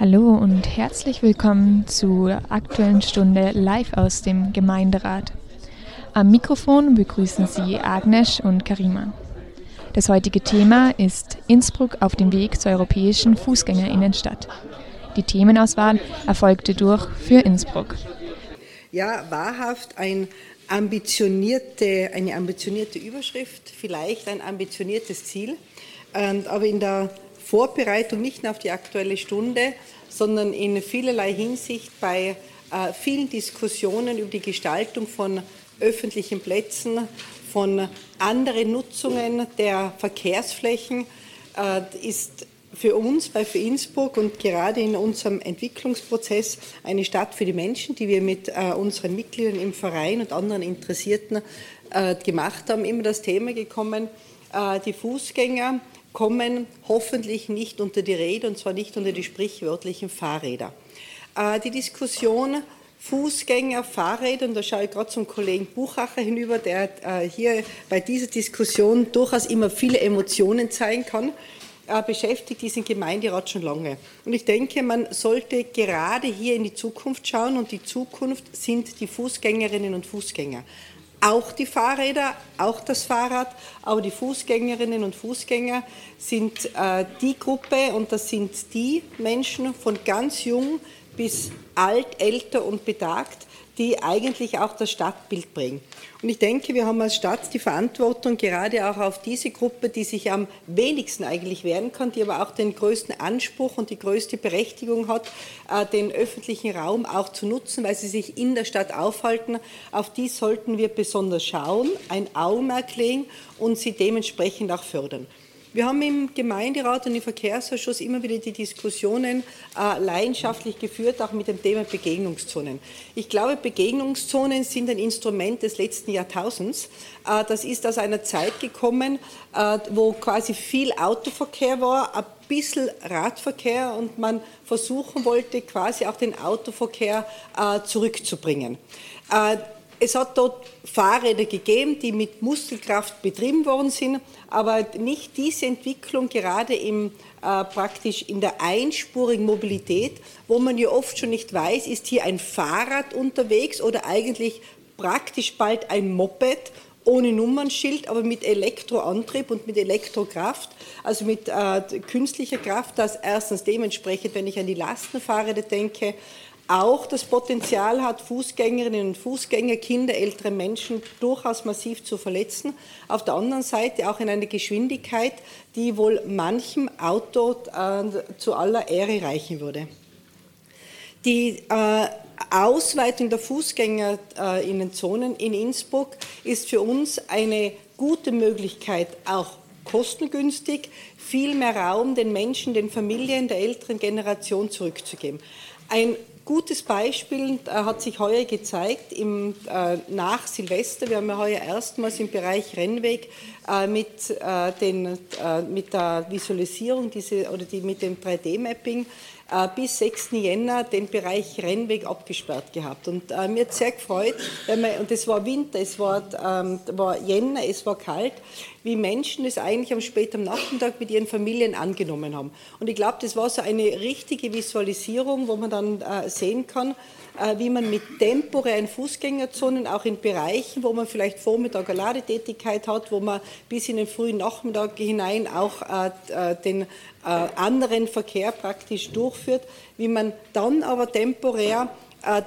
Hallo und herzlich willkommen zur aktuellen Stunde live aus dem Gemeinderat. Am Mikrofon begrüßen Sie Agnes und Karima. Das heutige Thema ist Innsbruck auf dem Weg zur europäischen Fußgängerinnenstadt. Die Themenauswahl erfolgte durch für Innsbruck. Ja, wahrhaft ein ambitionierte, eine ambitionierte Überschrift, vielleicht ein ambitioniertes Ziel, aber in der Vorbereitung nicht nur auf die Aktuelle Stunde, sondern in vielerlei Hinsicht bei äh, vielen Diskussionen über die Gestaltung von öffentlichen Plätzen, von anderen Nutzungen der Verkehrsflächen äh, ist für uns bei für Innsbruck und gerade in unserem Entwicklungsprozess eine Stadt für die Menschen, die wir mit äh, unseren Mitgliedern im Verein und anderen Interessierten äh, gemacht haben, immer das Thema gekommen, äh, die Fußgänger kommen hoffentlich nicht unter die Rede, und zwar nicht unter die sprichwörtlichen Fahrräder. Äh, die Diskussion Fußgänger, Fahrräder, und da schaue ich gerade zum Kollegen Buchacher hinüber, der äh, hier bei dieser Diskussion durchaus immer viele Emotionen zeigen kann, beschäftigt diesen Gemeinderat schon lange. Und ich denke, man sollte gerade hier in die Zukunft schauen, und die Zukunft sind die Fußgängerinnen und Fußgänger auch die Fahrräder, auch das Fahrrad, aber die Fußgängerinnen und Fußgänger sind äh, die Gruppe und das sind die Menschen von ganz jung bis alt, älter und betagt, die eigentlich auch das Stadtbild bringen. Und ich denke, wir haben als Stadt die Verantwortung, gerade auch auf diese Gruppe, die sich am wenigsten eigentlich wehren kann, die aber auch den größten Anspruch und die größte Berechtigung hat, äh, den öffentlichen Raum auch zu nutzen, weil sie sich in der Stadt aufhalten. Auf die sollten wir besonders schauen, ein Augenmerk legen und sie dementsprechend auch fördern. Wir haben im Gemeinderat und im Verkehrsausschuss immer wieder die Diskussionen äh, leidenschaftlich geführt, auch mit dem Thema Begegnungszonen. Ich glaube, Begegnungszonen sind ein Instrument des letzten Jahrtausends. Äh, das ist aus einer Zeit gekommen, äh, wo quasi viel Autoverkehr war, ein bisschen Radverkehr und man versuchen wollte, quasi auch den Autoverkehr äh, zurückzubringen. Es hat dort Fahrräder gegeben, die mit Muskelkraft betrieben worden sind, aber nicht diese Entwicklung gerade im, äh, praktisch in der einspurigen Mobilität, wo man ja oft schon nicht weiß, ist hier ein Fahrrad unterwegs oder eigentlich praktisch bald ein Moped ohne Nummernschild, aber mit Elektroantrieb und mit Elektrokraft, also mit äh, künstlicher Kraft, das erstens dementsprechend, wenn ich an die Lastenfahrräder denke, auch das Potenzial hat, Fußgängerinnen und Fußgänger, Kinder, ältere Menschen durchaus massiv zu verletzen. Auf der anderen Seite auch in einer Geschwindigkeit, die wohl manchem Auto äh, zu aller Ehre reichen würde. Die äh, Ausweitung der Fußgängerinnenzonen in Innsbruck ist für uns eine gute Möglichkeit, auch kostengünstig, viel mehr Raum den Menschen, den Familien der älteren Generation zurückzugeben. Ein gutes Beispiel äh, hat sich heuer gezeigt im, äh, nach Silvester. Wir haben ja heuer erstmals im Bereich Rennweg äh, mit, äh, den, äh, mit der Visualisierung diese, oder die, mit dem 3D-Mapping äh, bis 6. Jänner den Bereich Rennweg abgesperrt gehabt. Und äh, mir hat sehr gefreut, man, und es war Winter, es war, ähm, war Jänner, es war kalt, wie Menschen es eigentlich am späten Nachmittag mit ihren Familien angenommen haben. Und ich glaube, das war so eine richtige Visualisierung, wo man dann äh, sehen kann, äh, wie man mit temporären Fußgängerzonen auch in Bereichen, wo man vielleicht Vormittag eine Ladetätigkeit hat, wo man bis in den frühen Nachmittag hinein auch äh, äh, den anderen Verkehr praktisch durchführt, wie man dann aber temporär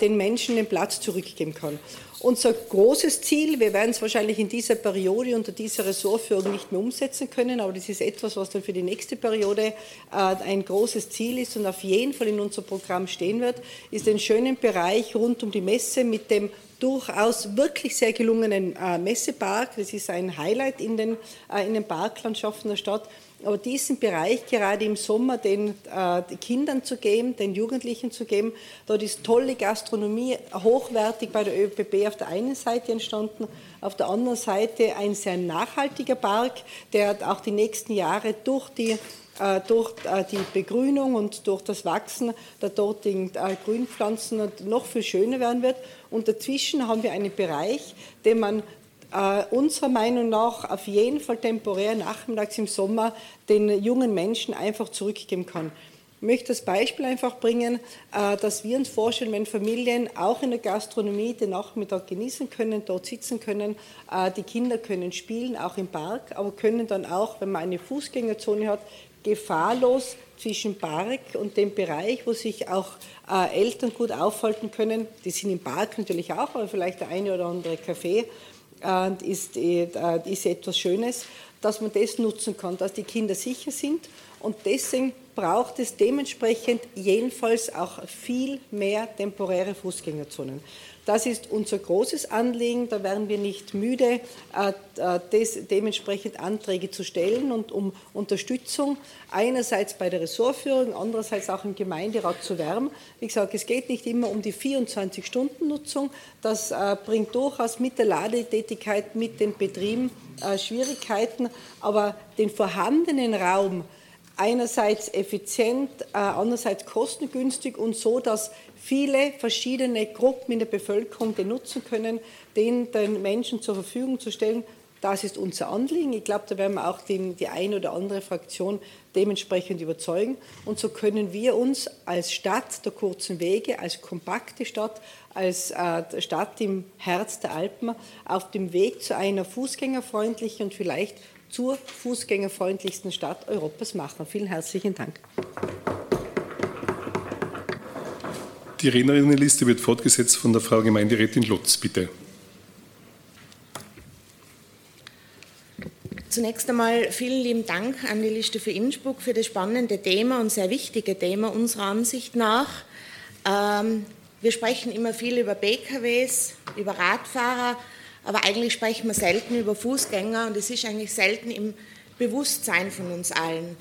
den Menschen den Platz zurückgeben kann. Unser großes Ziel, wir werden es wahrscheinlich in dieser Periode unter dieser Ressortführung nicht mehr umsetzen können, aber das ist etwas, was dann für die nächste Periode äh, ein großes Ziel ist und auf jeden Fall in unserem Programm stehen wird, ist den schönen Bereich rund um die Messe mit dem durchaus wirklich sehr gelungenen äh, Messepark. Das ist ein Highlight in den, äh, in den Parklandschaften der Stadt aber diesen Bereich gerade im Sommer den äh, Kindern zu geben, den Jugendlichen zu geben, dort ist tolle Gastronomie, hochwertig bei der ÖPB auf der einen Seite entstanden, auf der anderen Seite ein sehr nachhaltiger Park, der auch die nächsten Jahre durch die äh, durch äh, die Begrünung und durch das Wachsen der dortigen äh, Grünpflanzen noch viel schöner werden wird. Und dazwischen haben wir einen Bereich, den man äh, unserer Meinung nach auf jeden Fall temporär nachmittags im Sommer den jungen Menschen einfach zurückgeben kann. Ich möchte das Beispiel einfach bringen, äh, dass wir uns vorstellen, wenn Familien auch in der Gastronomie den Nachmittag genießen können, dort sitzen können, äh, die Kinder können spielen, auch im Park, aber können dann auch, wenn man eine Fußgängerzone hat, gefahrlos zwischen Park und dem Bereich, wo sich auch äh, Eltern gut aufhalten können. Die sind im Park natürlich auch, aber vielleicht der eine oder andere Café äh, ist, äh, ist etwas Schönes, dass man das nutzen kann, dass die Kinder sicher sind und deswegen braucht es dementsprechend jedenfalls auch viel mehr temporäre Fußgängerzonen. Das ist unser großes Anliegen. Da werden wir nicht müde, äh, äh, dementsprechend Anträge zu stellen und um Unterstützung einerseits bei der Ressortführung, andererseits auch im Gemeinderat zu werben. Wie gesagt, es geht nicht immer um die 24-Stunden-Nutzung. Das äh, bringt durchaus mit der Ladetätigkeit, mit den Betrieben Schwierigkeiten, aber den vorhandenen Raum, einerseits effizient, andererseits kostengünstig und so, dass viele verschiedene Gruppen in der Bevölkerung den nutzen können, den den Menschen zur Verfügung zu stellen. Das ist unser Anliegen. Ich glaube, da werden wir auch die, die eine oder andere Fraktion dementsprechend überzeugen. Und so können wir uns als Stadt der kurzen Wege, als kompakte Stadt, als äh, Stadt im Herz der Alpen auf dem Weg zu einer fußgängerfreundlichen und vielleicht zur fußgängerfreundlichsten Stadt Europas machen. Vielen herzlichen Dank. Die Rednerinnenliste wird fortgesetzt von der Frau Gemeinderätin Lutz. Bitte. Zunächst einmal vielen lieben Dank an die Liste für Innsbruck für das spannende Thema und sehr wichtige Thema unserer Ansicht nach. Ähm, wir sprechen immer viel über PKWs, über Radfahrer, aber eigentlich sprechen wir selten über Fußgänger und es ist eigentlich selten im Bewusstsein von uns allen.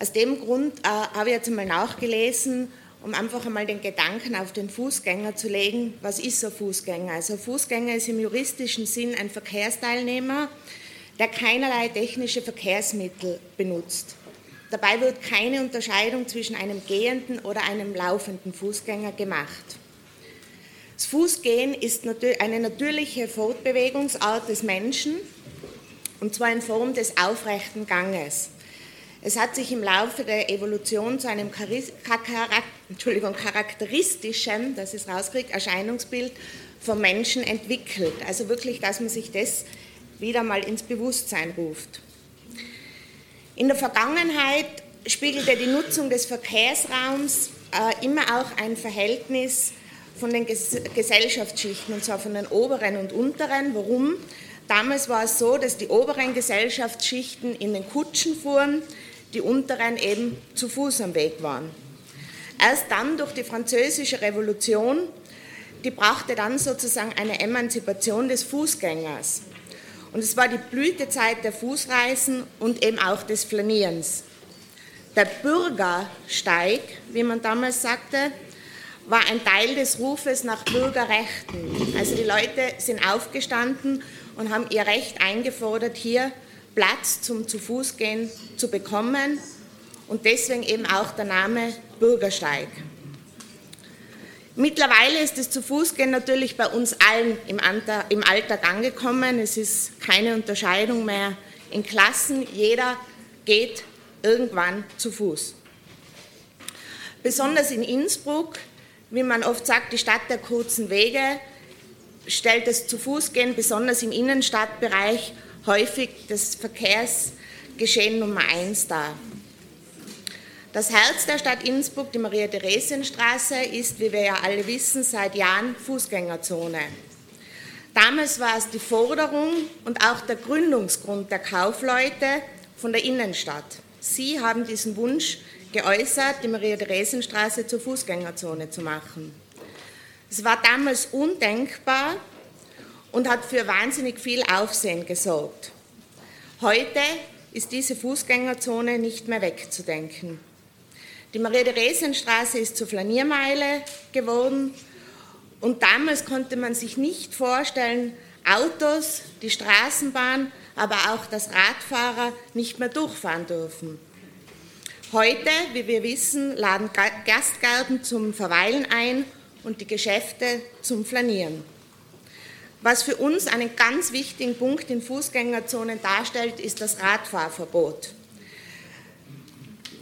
Aus dem Grund äh, habe ich jetzt einmal nachgelesen um einfach einmal den Gedanken auf den Fußgänger zu legen, was ist ein Fußgänger? Also ein Fußgänger ist im juristischen Sinn ein Verkehrsteilnehmer, der keinerlei technische Verkehrsmittel benutzt. Dabei wird keine Unterscheidung zwischen einem gehenden oder einem laufenden Fußgänger gemacht. Das Fußgehen ist eine natürliche Fortbewegungsart des Menschen, und zwar in Form des aufrechten Ganges. Es hat sich im Laufe der Evolution zu einem charakteristischen, das ist rauskriegt, Erscheinungsbild vom Menschen entwickelt. Also wirklich, dass man sich das wieder mal ins Bewusstsein ruft. In der Vergangenheit spiegelte die Nutzung des Verkehrsraums äh, immer auch ein Verhältnis von den Ges Gesellschaftsschichten, und zwar von den oberen und unteren. Warum? Damals war es so, dass die oberen Gesellschaftsschichten in den Kutschen fuhren, die unteren eben zu Fuß am Weg waren. Erst dann durch die französische Revolution, die brachte dann sozusagen eine Emanzipation des Fußgängers. Und es war die Blütezeit der Fußreisen und eben auch des Flanierens. Der Bürgersteig, wie man damals sagte, war ein Teil des Rufes nach Bürgerrechten. Also die Leute sind aufgestanden und haben ihr Recht eingefordert, hier Platz zum zu Fuß gehen zu bekommen und deswegen eben auch der Name Bürgersteig. Mittlerweile ist das zu Fuß gehen natürlich bei uns allen im Alltag angekommen. Es ist keine Unterscheidung mehr in Klassen. Jeder geht irgendwann zu Fuß. Besonders in Innsbruck, wie man oft sagt, die Stadt der kurzen Wege, stellt das zu Fuß gehen besonders im Innenstadtbereich häufig das Verkehrsgeschehen Nummer eins dar. Das Herz der Stadt Innsbruck, die Maria-Theresien-Straße, ist, wie wir ja alle wissen, seit Jahren Fußgängerzone. Damals war es die Forderung und auch der Gründungsgrund der Kaufleute von der Innenstadt. Sie haben diesen Wunsch geäußert, die Maria-Theresien-Straße zur Fußgängerzone zu machen. Es war damals undenkbar, und hat für wahnsinnig viel Aufsehen gesorgt. Heute ist diese Fußgängerzone nicht mehr wegzudenken. Die Maria-Theresien-Straße ist zur Flaniermeile geworden und damals konnte man sich nicht vorstellen, Autos, die Straßenbahn, aber auch das Radfahrer nicht mehr durchfahren dürfen. Heute, wie wir wissen, laden Gastgarten zum Verweilen ein und die Geschäfte zum Flanieren. Was für uns einen ganz wichtigen Punkt in Fußgängerzonen darstellt, ist das Radfahrverbot.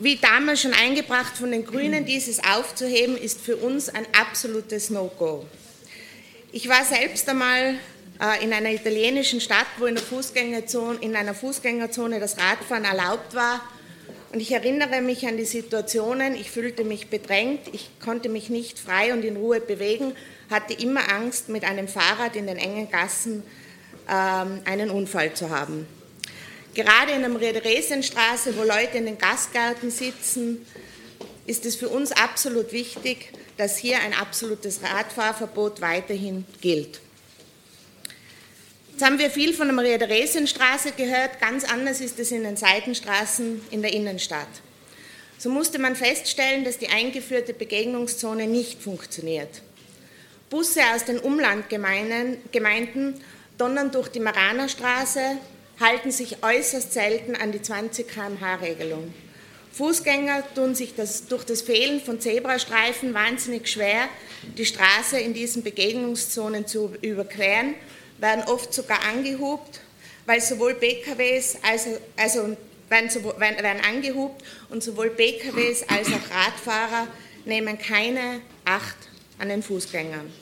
Wie damals schon eingebracht von den Grünen, dieses aufzuheben, ist für uns ein absolutes No-Go. Ich war selbst einmal äh, in einer italienischen Stadt, wo in, der Fußgängerzone, in einer Fußgängerzone das Radfahren erlaubt war. Und ich erinnere mich an die Situationen, ich fühlte mich bedrängt, ich konnte mich nicht frei und in Ruhe bewegen, hatte immer Angst, mit einem Fahrrad in den engen Gassen ähm, einen Unfall zu haben. Gerade in der Resienstraße, wo Leute in den Gastgärten sitzen, ist es für uns absolut wichtig, dass hier ein absolutes Radfahrverbot weiterhin gilt. Jetzt haben wir viel von der Maria-Theresien-Straße gehört, ganz anders ist es in den Seitenstraßen in der Innenstadt. So musste man feststellen, dass die eingeführte Begegnungszone nicht funktioniert. Busse aus den Umlandgemeinden donnern durch die Maranerstraße, halten sich äußerst selten an die 20 km/h-Regelung. Fußgänger tun sich das, durch das Fehlen von Zebrastreifen wahnsinnig schwer, die Straße in diesen Begegnungszonen zu überqueren, werden oft sogar angehubt, weil sowohl PKWs als also werden, werden, werden angehubt und sowohl PKWs als auch Radfahrer nehmen keine Acht an den Fußgängern.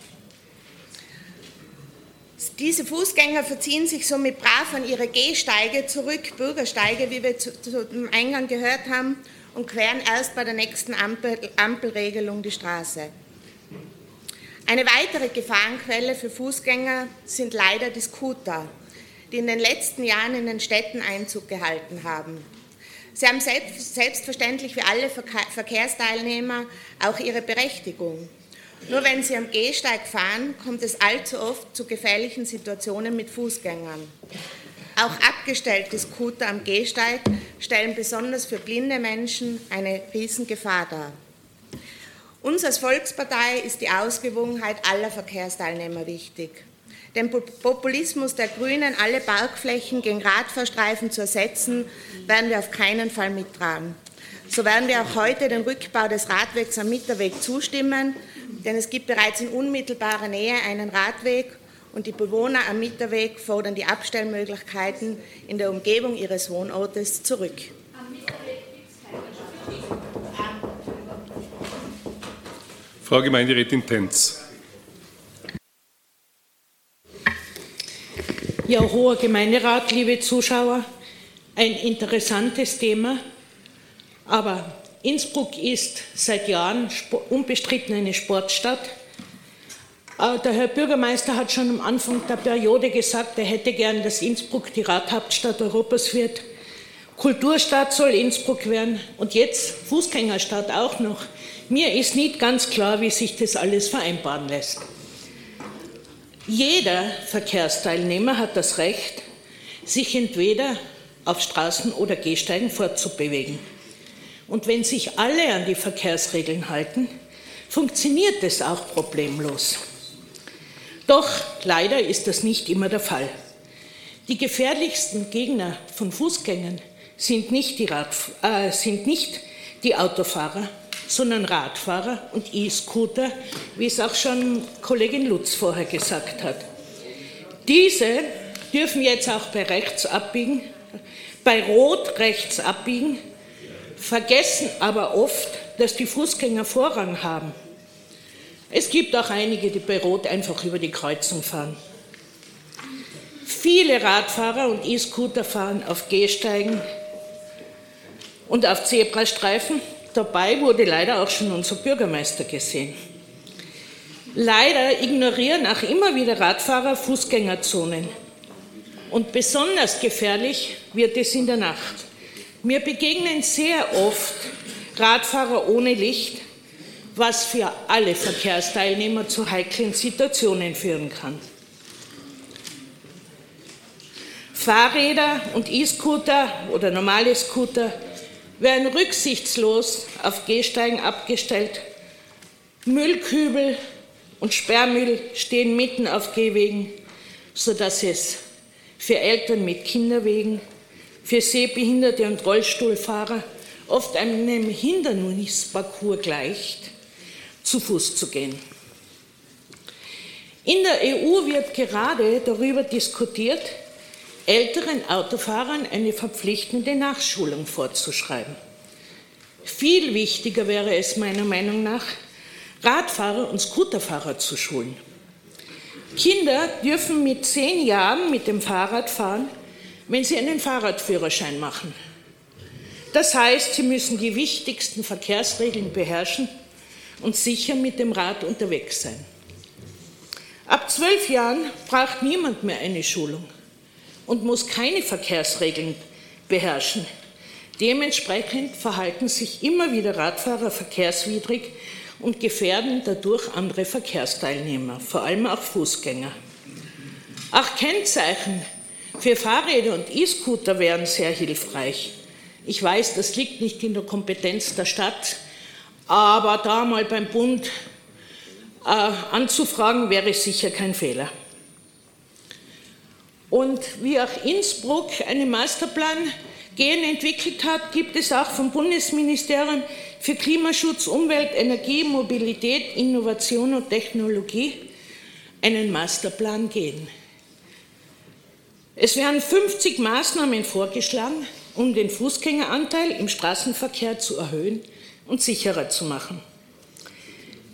Diese Fußgänger verziehen sich somit brav an ihre Gehsteige zurück, Bürgersteige, wie wir zu dem Eingang gehört haben, und queren erst bei der nächsten Ampel, Ampelregelung die Straße. Eine weitere Gefahrenquelle für Fußgänger sind leider die Scooter, die in den letzten Jahren in den Städten Einzug gehalten haben. Sie haben selbst, selbstverständlich wie alle Verkehrsteilnehmer auch ihre Berechtigung. Nur wenn Sie am Gehsteig fahren, kommt es allzu oft zu gefährlichen Situationen mit Fußgängern. Auch abgestellte Scooter am Gehsteig stellen besonders für blinde Menschen eine Riesengefahr dar. Uns als Volkspartei ist die Ausgewogenheit aller Verkehrsteilnehmer wichtig. Den Populismus der Grünen, alle Parkflächen gegen Radfahrstreifen zu ersetzen, werden wir auf keinen Fall mittragen. So werden wir auch heute den Rückbau des Radwegs am Mitterweg zustimmen, denn es gibt bereits in unmittelbarer Nähe einen Radweg und die Bewohner am Mitterweg fordern die Abstellmöglichkeiten in der Umgebung ihres Wohnortes zurück. Frau Gemeinderätin Tenz. Ja, hoher Gemeinderat, liebe Zuschauer, ein interessantes Thema, aber Innsbruck ist seit Jahren unbestritten eine Sportstadt. Äh, der Herr Bürgermeister hat schon am Anfang der Periode gesagt, er hätte gern, dass Innsbruck die Radhauptstadt Europas wird. Kulturstadt soll Innsbruck werden und jetzt Fußgängerstadt auch noch. Mir ist nicht ganz klar, wie sich das alles vereinbaren lässt. Jeder Verkehrsteilnehmer hat das Recht, sich entweder auf Straßen oder Gehsteigen fortzubewegen. Und wenn sich alle an die Verkehrsregeln halten, funktioniert es auch problemlos. Doch leider ist das nicht immer der Fall. Die gefährlichsten Gegner von Fußgängern sind nicht die, Rad, äh, sind nicht die Autofahrer, sondern Radfahrer und E-Scooter, wie es auch schon Kollegin Lutz vorher gesagt hat. Diese dürfen jetzt auch bei rechts abbiegen, bei Rot rechts abbiegen, vergessen aber oft, dass die Fußgänger Vorrang haben. Es gibt auch einige, die bei Rot einfach über die Kreuzung fahren. Viele Radfahrer und E-Scooter fahren auf Gehsteigen und auf Zebrastreifen. Dabei wurde leider auch schon unser Bürgermeister gesehen. Leider ignorieren auch immer wieder Radfahrer Fußgängerzonen. Und besonders gefährlich wird es in der Nacht. Mir begegnen sehr oft Radfahrer ohne Licht, was für alle Verkehrsteilnehmer zu heiklen Situationen führen kann. Fahrräder und E-Scooter oder normale Scooter werden rücksichtslos auf Gehsteigen abgestellt. Müllkübel und Sperrmüll stehen mitten auf Gehwegen, sodass es für Eltern mit Kinderwegen für Sehbehinderte und Rollstuhlfahrer oft einem Hindernisparcours gleicht, zu Fuß zu gehen. In der EU wird gerade darüber diskutiert, älteren Autofahrern eine verpflichtende Nachschulung vorzuschreiben. Viel wichtiger wäre es meiner Meinung nach, Radfahrer und Scooterfahrer zu schulen. Kinder dürfen mit zehn Jahren mit dem Fahrrad fahren, wenn sie einen Fahrradführerschein machen. Das heißt, sie müssen die wichtigsten Verkehrsregeln beherrschen und sicher mit dem Rad unterwegs sein. Ab zwölf Jahren braucht niemand mehr eine Schulung und muss keine Verkehrsregeln beherrschen. Dementsprechend verhalten sich immer wieder Radfahrer verkehrswidrig und gefährden dadurch andere Verkehrsteilnehmer, vor allem auch Fußgänger. Auch Kennzeichen für Fahrräder und E-Scooter wären sehr hilfreich. Ich weiß, das liegt nicht in der Kompetenz der Stadt, aber da mal beim Bund äh, anzufragen, wäre sicher kein Fehler. Und wie auch Innsbruck einen Masterplan Gen entwickelt hat, gibt es auch vom Bundesministerium für Klimaschutz, Umwelt, Energie, Mobilität, Innovation und Technologie einen Masterplan Gen. Es werden 50 Maßnahmen vorgeschlagen, um den Fußgängeranteil im Straßenverkehr zu erhöhen und sicherer zu machen.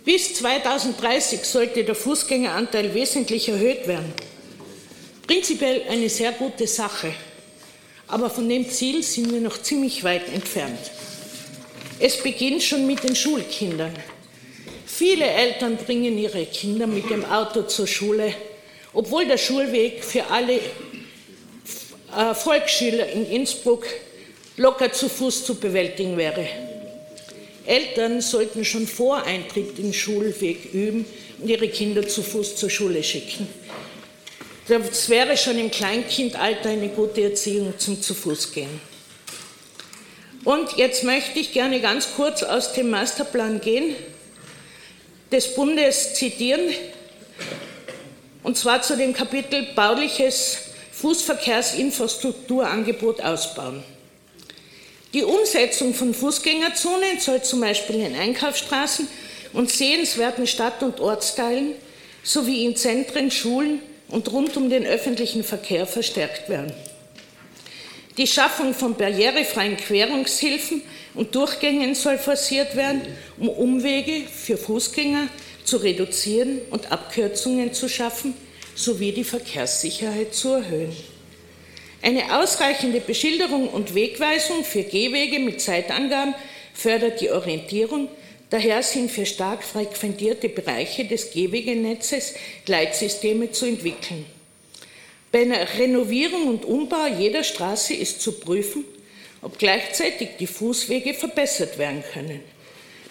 Bis 2030 sollte der Fußgängeranteil wesentlich erhöht werden. Prinzipiell eine sehr gute Sache, aber von dem Ziel sind wir noch ziemlich weit entfernt. Es beginnt schon mit den Schulkindern. Viele Eltern bringen ihre Kinder mit dem Auto zur Schule, obwohl der Schulweg für alle äh, Volksschüler in Innsbruck locker zu Fuß zu bewältigen wäre. Eltern sollten schon vor Eintritt in den Schulweg üben und ihre Kinder zu Fuß zur Schule schicken. Das wäre schon im Kleinkindalter eine gute Erziehung zum Zu-Fuß-Gehen. Und jetzt möchte ich gerne ganz kurz aus dem Masterplan gehen, des Bundes zitieren, und zwar zu dem Kapitel Bauliches Fußverkehrsinfrastrukturangebot ausbauen. Die Umsetzung von Fußgängerzonen soll zum Beispiel in Einkaufsstraßen und sehenswerten Stadt- und Ortsteilen sowie in Zentren, Schulen und rund um den öffentlichen Verkehr verstärkt werden. Die Schaffung von barrierefreien Querungshilfen und Durchgängen soll forciert werden, um Umwege für Fußgänger zu reduzieren und Abkürzungen zu schaffen, sowie die Verkehrssicherheit zu erhöhen. Eine ausreichende Beschilderung und Wegweisung für Gehwege mit Zeitangaben fördert die Orientierung Daher sind für stark frequentierte Bereiche des Gehwegenetzes Gleitsysteme zu entwickeln. Bei einer Renovierung und Umbau jeder Straße ist zu prüfen, ob gleichzeitig die Fußwege verbessert werden können.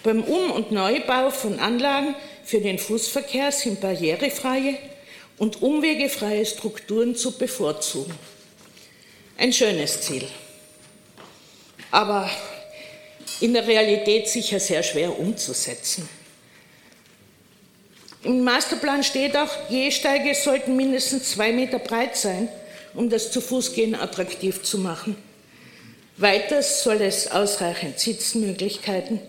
Beim Um- und Neubau von Anlagen für den Fußverkehr sind barrierefreie und umwegefreie Strukturen zu bevorzugen. Ein schönes Ziel. Aber in der Realität sicher sehr schwer umzusetzen. Im Masterplan steht auch, Gehsteige sollten mindestens zwei Meter breit sein, um das Zu-Fuß-Gehen attraktiv zu machen. Weiters soll es ausreichend Sitzmöglichkeiten,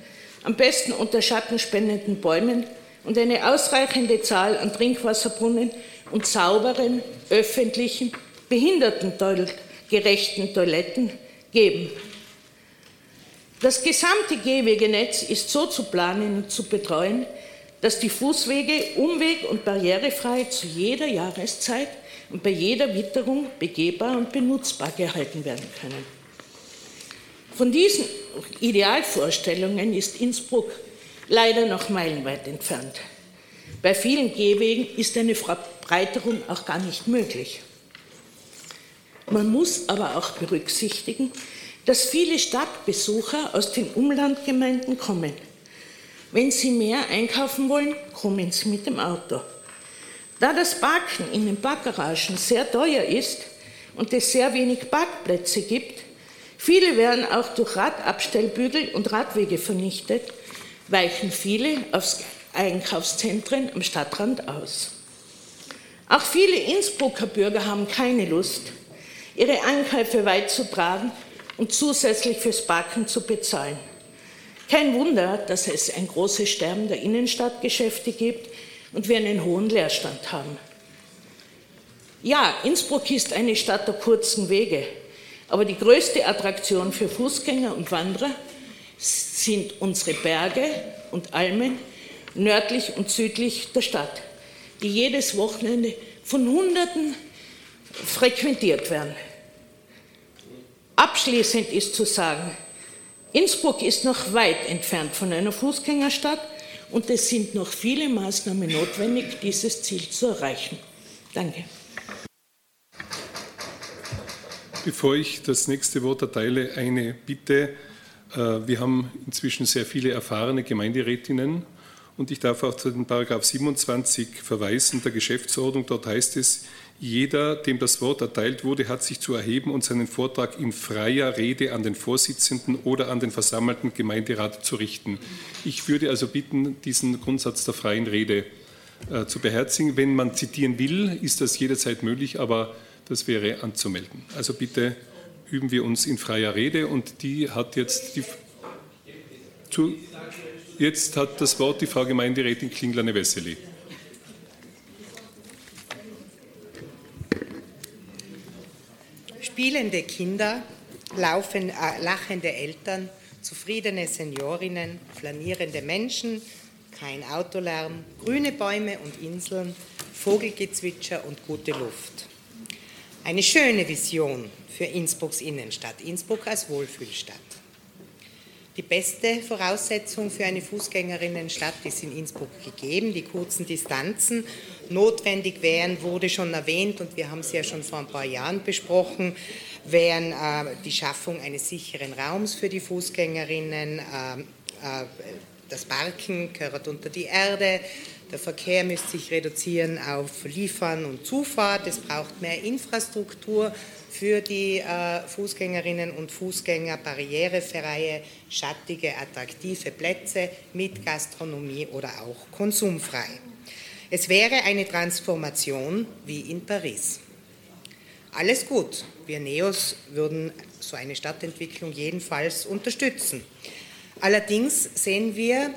am besten unter schattenspendenden Bäumen und eine ausreichende Zahl an Trinkwasserbrunnen und sauberen, öffentlichen, behindertengerechten Toiletten geben. Das gesamte Gehwegenetz ist so zu planen und zu betreuen, dass die Fußwege umweg- und barrierefrei zu jeder Jahreszeit und bei jeder Witterung begehbar und benutzbar gehalten werden können. Von diesen Idealvorstellungen ist Innsbruck leider noch meilenweit entfernt. Bei vielen Gehwegen ist eine Verbreiterung auch gar nicht möglich. Man muss aber auch berücksichtigen, dass viele Stadtbesucher aus den Umlandgemeinden kommen. Wenn sie mehr einkaufen wollen, kommen sie mit dem Auto. Da das Parken in den Parkgaragen sehr teuer ist und es sehr wenig Parkplätze gibt, viele werden auch durch Radabstellbügel und Radwege vernichtet, weichen viele aufs Einkaufszentren am Stadtrand aus. Auch viele Innsbrucker Bürger haben keine Lust, ihre Einkäufe weit zu tragen und zusätzlich fürs Parken zu bezahlen. Kein Wunder, dass es ein großes Sterben der Innenstadtgeschäfte gibt und wir einen hohen Leerstand haben. Ja, Innsbruck ist eine Stadt der kurzen Wege, aber die größte Attraktion für Fußgänger und Wanderer sind unsere Berge und Almen nördlich und südlich der Stadt, die jedes Wochenende von Hunderten frequentiert werden. Abschließend ist zu sagen, Innsbruck ist noch weit entfernt von einer Fußgängerstadt und es sind noch viele Maßnahmen notwendig, dieses Ziel zu erreichen. Danke. Bevor ich das nächste Wort erteile, eine Bitte. Äh, wir haben inzwischen sehr viele erfahrene Gemeinderätinnen und ich darf auch zu den Paragraph 27 verweisen der Geschäftsordnung. Dort heißt es, jeder, dem das Wort erteilt wurde, hat sich zu erheben und seinen Vortrag in freier Rede an den Vorsitzenden oder an den versammelten Gemeinderat zu richten. Ich würde also bitten, diesen Grundsatz der freien Rede äh, zu beherzigen. Wenn man zitieren will, ist das jederzeit möglich, aber das wäre anzumelden. Also bitte üben wir uns in freier Rede und die hat jetzt die. Zu, jetzt hat das Wort die Frau Gemeinderätin Klingler-Wessely. Spielende Kinder, laufen, äh, lachende Eltern, zufriedene Seniorinnen, flanierende Menschen, kein Autolärm, grüne Bäume und Inseln, Vogelgezwitscher und gute Luft. Eine schöne Vision für Innsbrucks Innenstadt, Innsbruck als Wohlfühlstadt. Die beste Voraussetzung für eine Fußgängerinnenstadt ist in Innsbruck gegeben. Die kurzen Distanzen notwendig wären, wurde schon erwähnt und wir haben es ja schon vor ein paar Jahren besprochen, wären äh, die Schaffung eines sicheren Raums für die Fußgängerinnen, äh, äh, das Parken gehört unter die Erde, der Verkehr müsste sich reduzieren auf Liefern und Zufahrt. Es braucht mehr Infrastruktur für die äh, Fußgängerinnen und Fußgänger, barrierefreie, schattige, attraktive Plätze mit Gastronomie oder auch konsumfrei. Es wäre eine Transformation wie in Paris. Alles gut. Wir Neos würden so eine Stadtentwicklung jedenfalls unterstützen. Allerdings sehen wir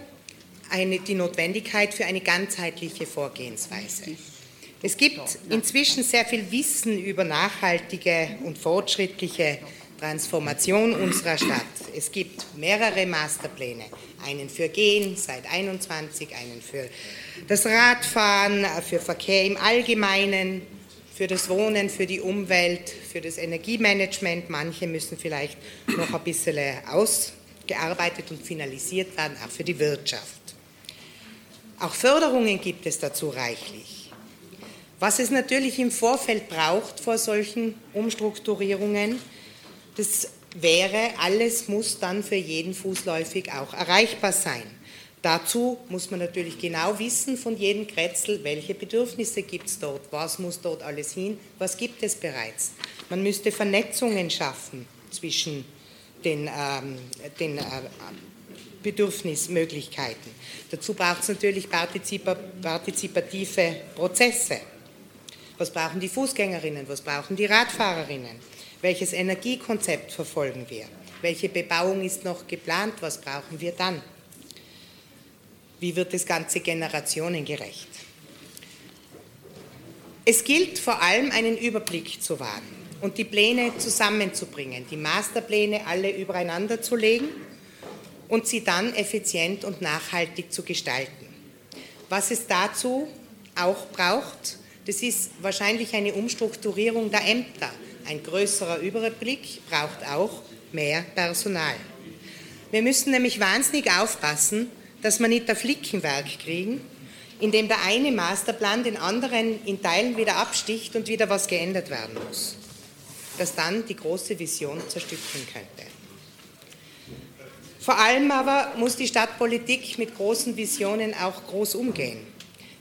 eine, die Notwendigkeit für eine ganzheitliche Vorgehensweise. Es gibt inzwischen sehr viel Wissen über nachhaltige und fortschrittliche Transformation unserer Stadt. Es gibt mehrere Masterpläne, einen für Gehen seit 21, einen für das Radfahren, für Verkehr im Allgemeinen, für das Wohnen, für die Umwelt, für das Energiemanagement. Manche müssen vielleicht noch ein bisschen ausgearbeitet und finalisiert werden, auch für die Wirtschaft. Auch Förderungen gibt es dazu reichlich. Was es natürlich im Vorfeld braucht vor solchen Umstrukturierungen, das wäre, alles muss dann für jeden fußläufig auch erreichbar sein. Dazu muss man natürlich genau wissen von jedem Kretzel, welche Bedürfnisse gibt es dort, was muss dort alles hin, was gibt es bereits. Man müsste Vernetzungen schaffen zwischen den, ähm, den äh, Bedürfnismöglichkeiten. Dazu braucht es natürlich partizipative Prozesse. Was brauchen die Fußgängerinnen? Was brauchen die Radfahrerinnen? Welches Energiekonzept verfolgen wir? Welche Bebauung ist noch geplant? Was brauchen wir dann? Wie wird das Ganze generationengerecht? Es gilt vor allem einen Überblick zu wahren und die Pläne zusammenzubringen, die Masterpläne alle übereinander zu legen und sie dann effizient und nachhaltig zu gestalten. Was es dazu auch braucht, das ist wahrscheinlich eine Umstrukturierung der Ämter. Ein größerer Überblick braucht auch mehr Personal. Wir müssen nämlich wahnsinnig aufpassen, dass wir nicht ein Flickenwerk kriegen, in dem der eine Masterplan den anderen in Teilen wieder absticht und wieder was geändert werden muss. Das dann die große Vision zerstückeln könnte. Vor allem aber muss die Stadtpolitik mit großen Visionen auch groß umgehen,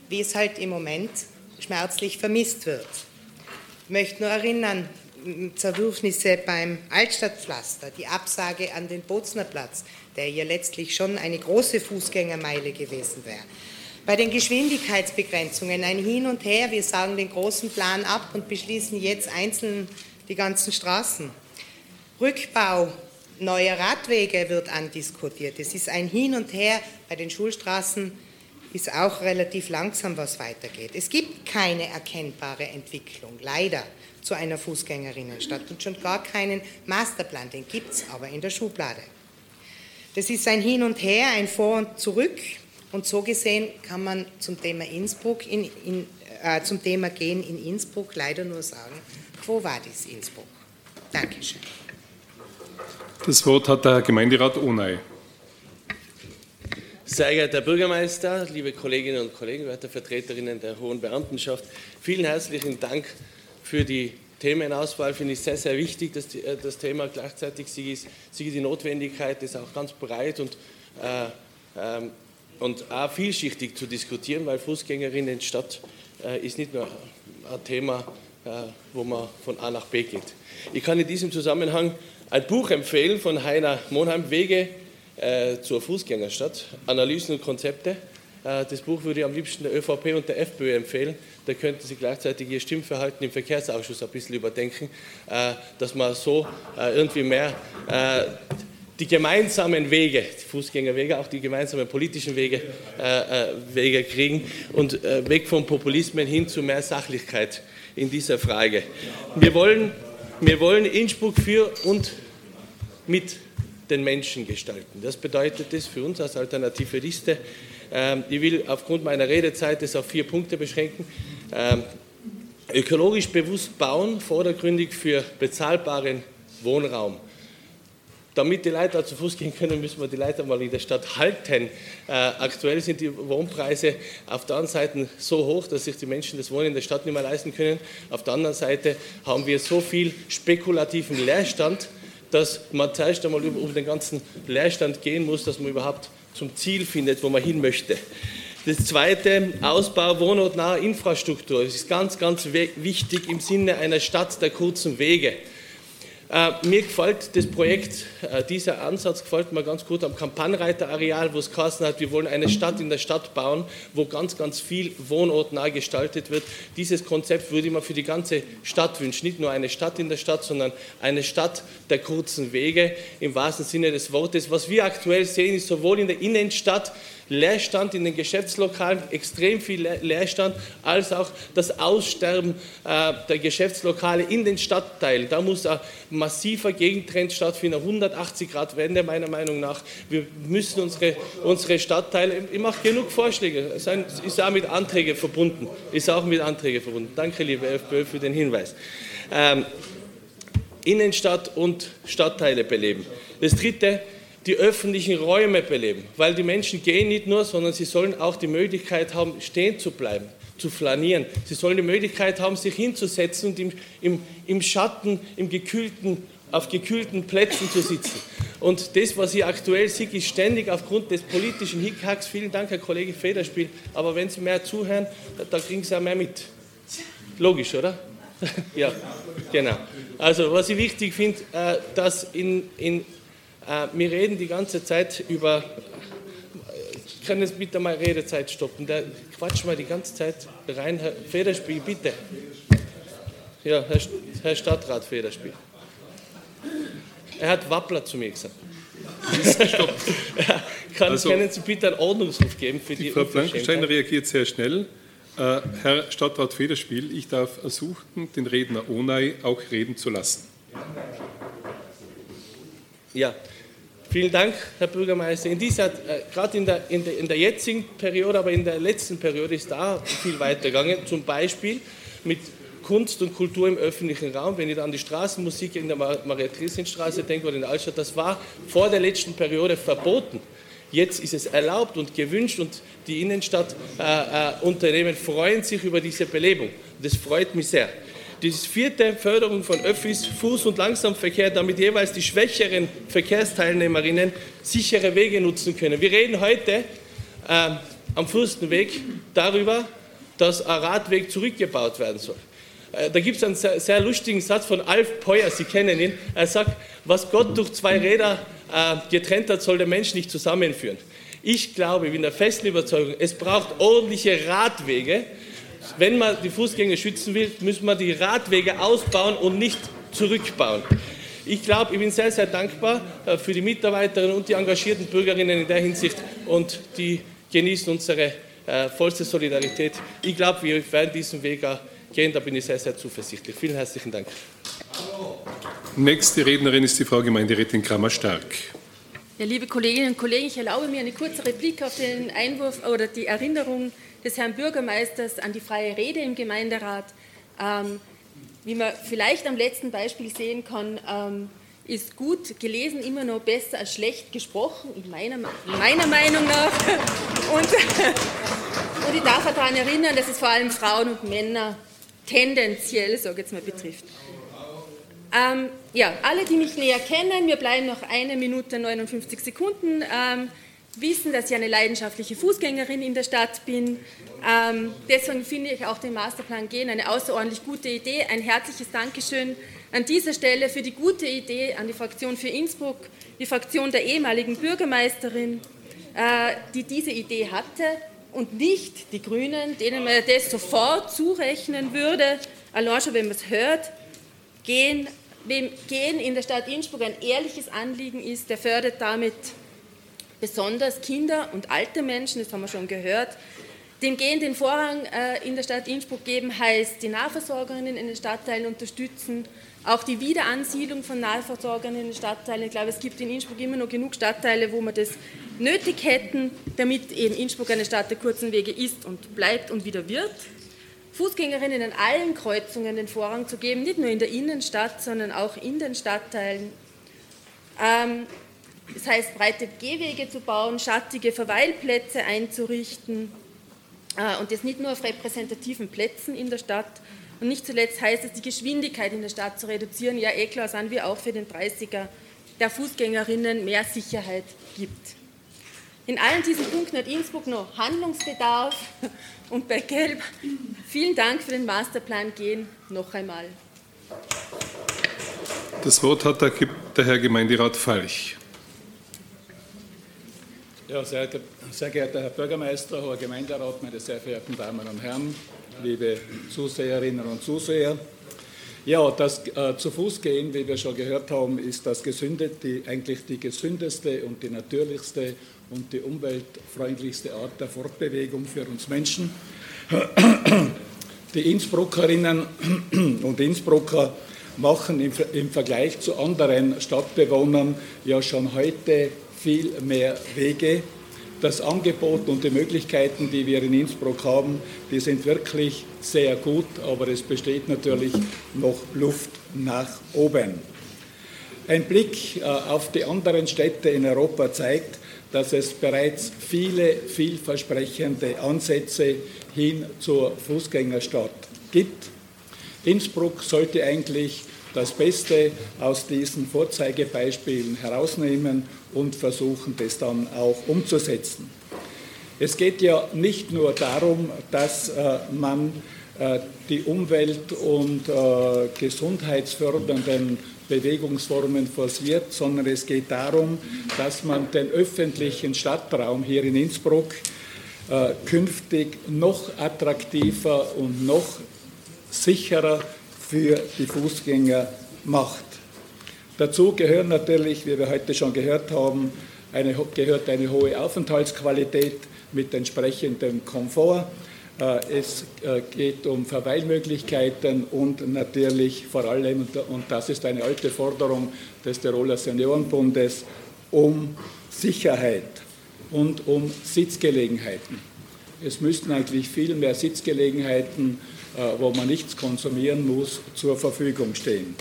wie es halt im Moment schmerzlich vermisst wird. Ich möchte nur erinnern, Zerwürfnisse beim Altstadtpflaster, die Absage an den Bozner Platz, der ja letztlich schon eine große Fußgängermeile gewesen wäre. Bei den Geschwindigkeitsbegrenzungen ein Hin und Her, wir sagen den großen Plan ab und beschließen jetzt einzeln die ganzen Straßen. Rückbau Neue Radwege wird andiskutiert. Es ist ein Hin und Her. Bei den Schulstraßen ist auch relativ langsam, was weitergeht. Es gibt keine erkennbare Entwicklung, leider, zu einer Fußgängerinnenstadt und schon gar keinen Masterplan. Den gibt es aber in der Schublade. Das ist ein Hin und Her, ein Vor und Zurück. Und so gesehen kann man zum Thema Innsbruck, in, in, äh, zum Thema Gehen in Innsbruck leider nur sagen, Quo vadis Innsbruck? Dankeschön. Das Wort hat der Gemeinderat Ohnei. Sehr geehrter Herr Bürgermeister, liebe Kolleginnen und Kollegen, werte Vertreterinnen der hohen Beamtenschaft, vielen herzlichen Dank für die Themenauswahl. Finde ich sehr, sehr wichtig, dass die, äh, das Thema gleichzeitig sie ist, sie die Notwendigkeit ist auch ganz breit und, äh, ähm, und auch vielschichtig zu diskutieren, weil Fußgängerinnen in der Stadt äh, ist nicht nur ein Thema, äh, wo man von A nach B geht. Ich kann in diesem Zusammenhang ein Buch empfehlen von Heiner Monheim, Wege äh, zur Fußgängerstadt, Analysen und Konzepte. Äh, das Buch würde ich am liebsten der ÖVP und der FPÖ empfehlen. Da könnten Sie gleichzeitig Ihr Stimmverhalten im Verkehrsausschuss ein bisschen überdenken, äh, dass man so irgendwie mehr die gemeinsamen Wege, die Fußgängerwege, auch die gemeinsamen politischen Wege, Wege kriegen und weg von Populismen hin zu mehr Sachlichkeit in dieser Frage. Wir wollen, wir wollen Innsbruck für und mit den Menschen gestalten. Das bedeutet es für uns als alternative Liste. Ähm, ich will aufgrund meiner Redezeit das auf vier Punkte beschränken. Ähm, ökologisch bewusst bauen, vordergründig für bezahlbaren Wohnraum. Damit die Leute auch zu Fuß gehen können, müssen wir die Leute mal in der Stadt halten. Äh, aktuell sind die Wohnpreise auf der einen Seite so hoch, dass sich die Menschen das Wohnen in der Stadt nicht mehr leisten können. Auf der anderen Seite haben wir so viel spekulativen Leerstand, dass man zuerst einmal über, über den ganzen Leerstand gehen muss, dass man überhaupt zum Ziel findet, wo man hin möchte. Das zweite, Ausbau wohnortnaher Infrastruktur. Das ist ganz, ganz wichtig im Sinne einer Stadt der kurzen Wege. Äh, mir gefällt das Projekt, äh, dieser Ansatz gefällt mir ganz gut am Kampannreiterareal, wo es geheißen hat, wir wollen eine Stadt in der Stadt bauen, wo ganz, ganz viel wohnortnah gestaltet wird. Dieses Konzept würde ich mir für die ganze Stadt wünschen. Nicht nur eine Stadt in der Stadt, sondern eine Stadt der kurzen Wege im wahrsten Sinne des Wortes. Was wir aktuell sehen, ist sowohl in der Innenstadt Leerstand in den Geschäftslokalen, extrem viel Leerstand, als auch das Aussterben äh, der Geschäftslokale in den Stadtteilen. Da muss ein massiver Gegentrend stattfinden, eine 180-Grad-Wende meiner Meinung nach. Wir müssen unsere, unsere Stadtteile, ich mache genug Vorschläge, es ist auch mit Anträgen verbunden, ist auch mit Anträgen verbunden. Danke, liebe FPÖ, für den Hinweis. Ähm, Innenstadt und Stadtteile beleben. Das dritte, die öffentlichen Räume beleben, weil die Menschen gehen nicht nur, sondern sie sollen auch die Möglichkeit haben, stehen zu bleiben, zu flanieren. Sie sollen die Möglichkeit haben, sich hinzusetzen und im, im, im Schatten, im gekühlten, auf gekühlten Plätzen zu sitzen. Und das, was ich aktuell sehe, ist ständig aufgrund des politischen Hickhacks. Vielen Dank, Herr Kollege Federspiel. Aber wenn Sie mehr zuhören, da, da kriegen Sie auch mehr mit. Logisch, oder? ja, genau. Also, was ich wichtig finde, äh, dass in, in wir reden die ganze Zeit über. Ich kann jetzt bitte mal Redezeit stoppen. Da quatsch mal die ganze Zeit rein. Herr Federspiel, bitte. Ja, Herr, Herr Stadtrat Federspiel. Er hat Wappler zu mir gesagt. kann, also, können Sie bitte einen Ordnungsruf geben für die, die Frau Blankenstein reagiert sehr schnell. Äh, Herr Stadtrat Federspiel, ich darf ersuchen, den Redner Onay auch reden zu lassen. Ja, Vielen Dank, Herr Bürgermeister. In dieser, äh, gerade in der, in, der, in der jetzigen Periode, aber in der letzten Periode ist da viel weiter gegangen. Zum Beispiel mit Kunst und Kultur im öffentlichen Raum. Wenn ich da an die Straßenmusik in der Maria-Theresien-Straße denke oder in der Altstadt, das war vor der letzten Periode verboten. Jetzt ist es erlaubt und gewünscht und die Innenstadtunternehmen äh, äh, freuen sich über diese Belebung. Das freut mich sehr. Die vierte Förderung von Öffis, Fuß- und Langsamverkehr, damit jeweils die schwächeren Verkehrsteilnehmerinnen sichere Wege nutzen können. Wir reden heute äh, am Fürstenweg darüber, dass ein Radweg zurückgebaut werden soll. Äh, da gibt es einen sehr, sehr, lustigen Satz von Alf Peuer, Sie kennen ihn. Er sagt, was Gott durch zwei Räder äh, getrennt hat, soll der Mensch nicht zusammenführen. Ich glaube, ich bin der festen Überzeugung, es braucht ordentliche Radwege, wenn man die Fußgänger schützen will, müssen wir die Radwege ausbauen und nicht zurückbauen. Ich glaube, ich bin sehr, sehr dankbar äh, für die Mitarbeiterinnen und die engagierten Bürgerinnen in der Hinsicht und die genießen unsere äh, vollste Solidarität. Ich glaube, wir werden diesen Weg gehen, da bin ich sehr, sehr zuversichtlich. Vielen herzlichen Dank. Nächste Rednerin ist die Frau Gemeinderätin Kramer-Stark. Ja, liebe Kolleginnen und Kollegen, ich erlaube mir eine kurze Replik auf den Einwurf oder die Erinnerung des Herrn Bürgermeisters an die freie Rede im Gemeinderat. Ähm, wie man vielleicht am letzten Beispiel sehen kann, ähm, ist gut gelesen immer noch besser als schlecht gesprochen, in meiner, meiner Meinung nach. Und, und ich darf daran erinnern, dass es vor allem Frauen und Männer tendenziell, sage jetzt mal, betrifft. Ähm, ja, alle, die mich näher kennen, mir bleiben noch eine Minute 59 Sekunden, ähm, wissen, dass ich eine leidenschaftliche Fußgängerin in der Stadt bin. Ähm, deswegen finde ich auch den Masterplan Gehen eine außerordentlich gute Idee. Ein herzliches Dankeschön an dieser Stelle für die gute Idee an die Fraktion für Innsbruck, die Fraktion der ehemaligen Bürgermeisterin, äh, die diese Idee hatte und nicht die Grünen, denen man das sofort zurechnen würde. Allein schon, wenn man es hört, gehen wem Gehen in der Stadt Innsbruck ein ehrliches Anliegen ist, der fördert damit besonders Kinder und alte Menschen, das haben wir schon gehört. Dem Gehen den Vorrang äh, in der Stadt Innsbruck geben heißt, die Nahversorgerinnen in den Stadtteilen unterstützen, auch die Wiederansiedlung von Nahversorgern in den Stadtteilen. Ich glaube, es gibt in Innsbruck immer noch genug Stadtteile, wo wir das nötig hätten, damit eben Innsbruck eine Stadt der kurzen Wege ist und bleibt und wieder wird. Fußgängerinnen an allen Kreuzungen den Vorrang zu geben, nicht nur in der Innenstadt, sondern auch in den Stadtteilen. Ähm, das heißt, breite Gehwege zu bauen, schattige Verweilplätze einzurichten äh, und das nicht nur auf repräsentativen Plätzen in der Stadt. Und nicht zuletzt heißt es, die Geschwindigkeit in der Stadt zu reduzieren. Ja, eh klar, sind wir auch für den 30er der Fußgängerinnen mehr Sicherheit gibt. In allen diesen Punkten hat Innsbruck noch Handlungsbedarf und bei Gelb vielen Dank für den Masterplan Gehen noch einmal. Das Wort hat der Herr Gemeinderat Falch. Ja, sehr, sehr geehrter Herr Bürgermeister, hoher Gemeinderat, meine sehr verehrten Damen und Herren, liebe Zuseherinnen und Zuseher. Ja, das äh, zu Fuß gehen, wie wir schon gehört haben, ist das Gesünde, die, eigentlich die gesündeste und die natürlichste und die umweltfreundlichste Art der Fortbewegung für uns Menschen. Die Innsbruckerinnen und Innsbrucker machen im, im Vergleich zu anderen Stadtbewohnern ja schon heute viel mehr Wege. Das Angebot und die Möglichkeiten, die wir in Innsbruck haben, die sind wirklich sehr gut, aber es besteht natürlich noch Luft nach oben. Ein Blick äh, auf die anderen Städte in Europa zeigt, dass es bereits viele vielversprechende Ansätze hin zur Fußgängerstadt gibt. Innsbruck sollte eigentlich das Beste aus diesen Vorzeigebeispielen herausnehmen und versuchen, das dann auch umzusetzen. Es geht ja nicht nur darum, dass äh, man äh, die Umwelt- und äh, gesundheitsfördernden Bewegungsformen forciert, sondern es geht darum, dass man den öffentlichen Stadtraum hier in Innsbruck künftig noch attraktiver und noch sicherer für die Fußgänger macht. Dazu gehören natürlich, wie wir heute schon gehört haben, eine, gehört eine hohe Aufenthaltsqualität mit entsprechendem Komfort äh, es äh, geht um Verweilmöglichkeiten und natürlich vor allem, und das ist eine alte Forderung des Tiroler Seniorenbundes, um Sicherheit und um Sitzgelegenheiten. Es müssten eigentlich viel mehr Sitzgelegenheiten, wo man nichts konsumieren muss, zur Verfügung stehen.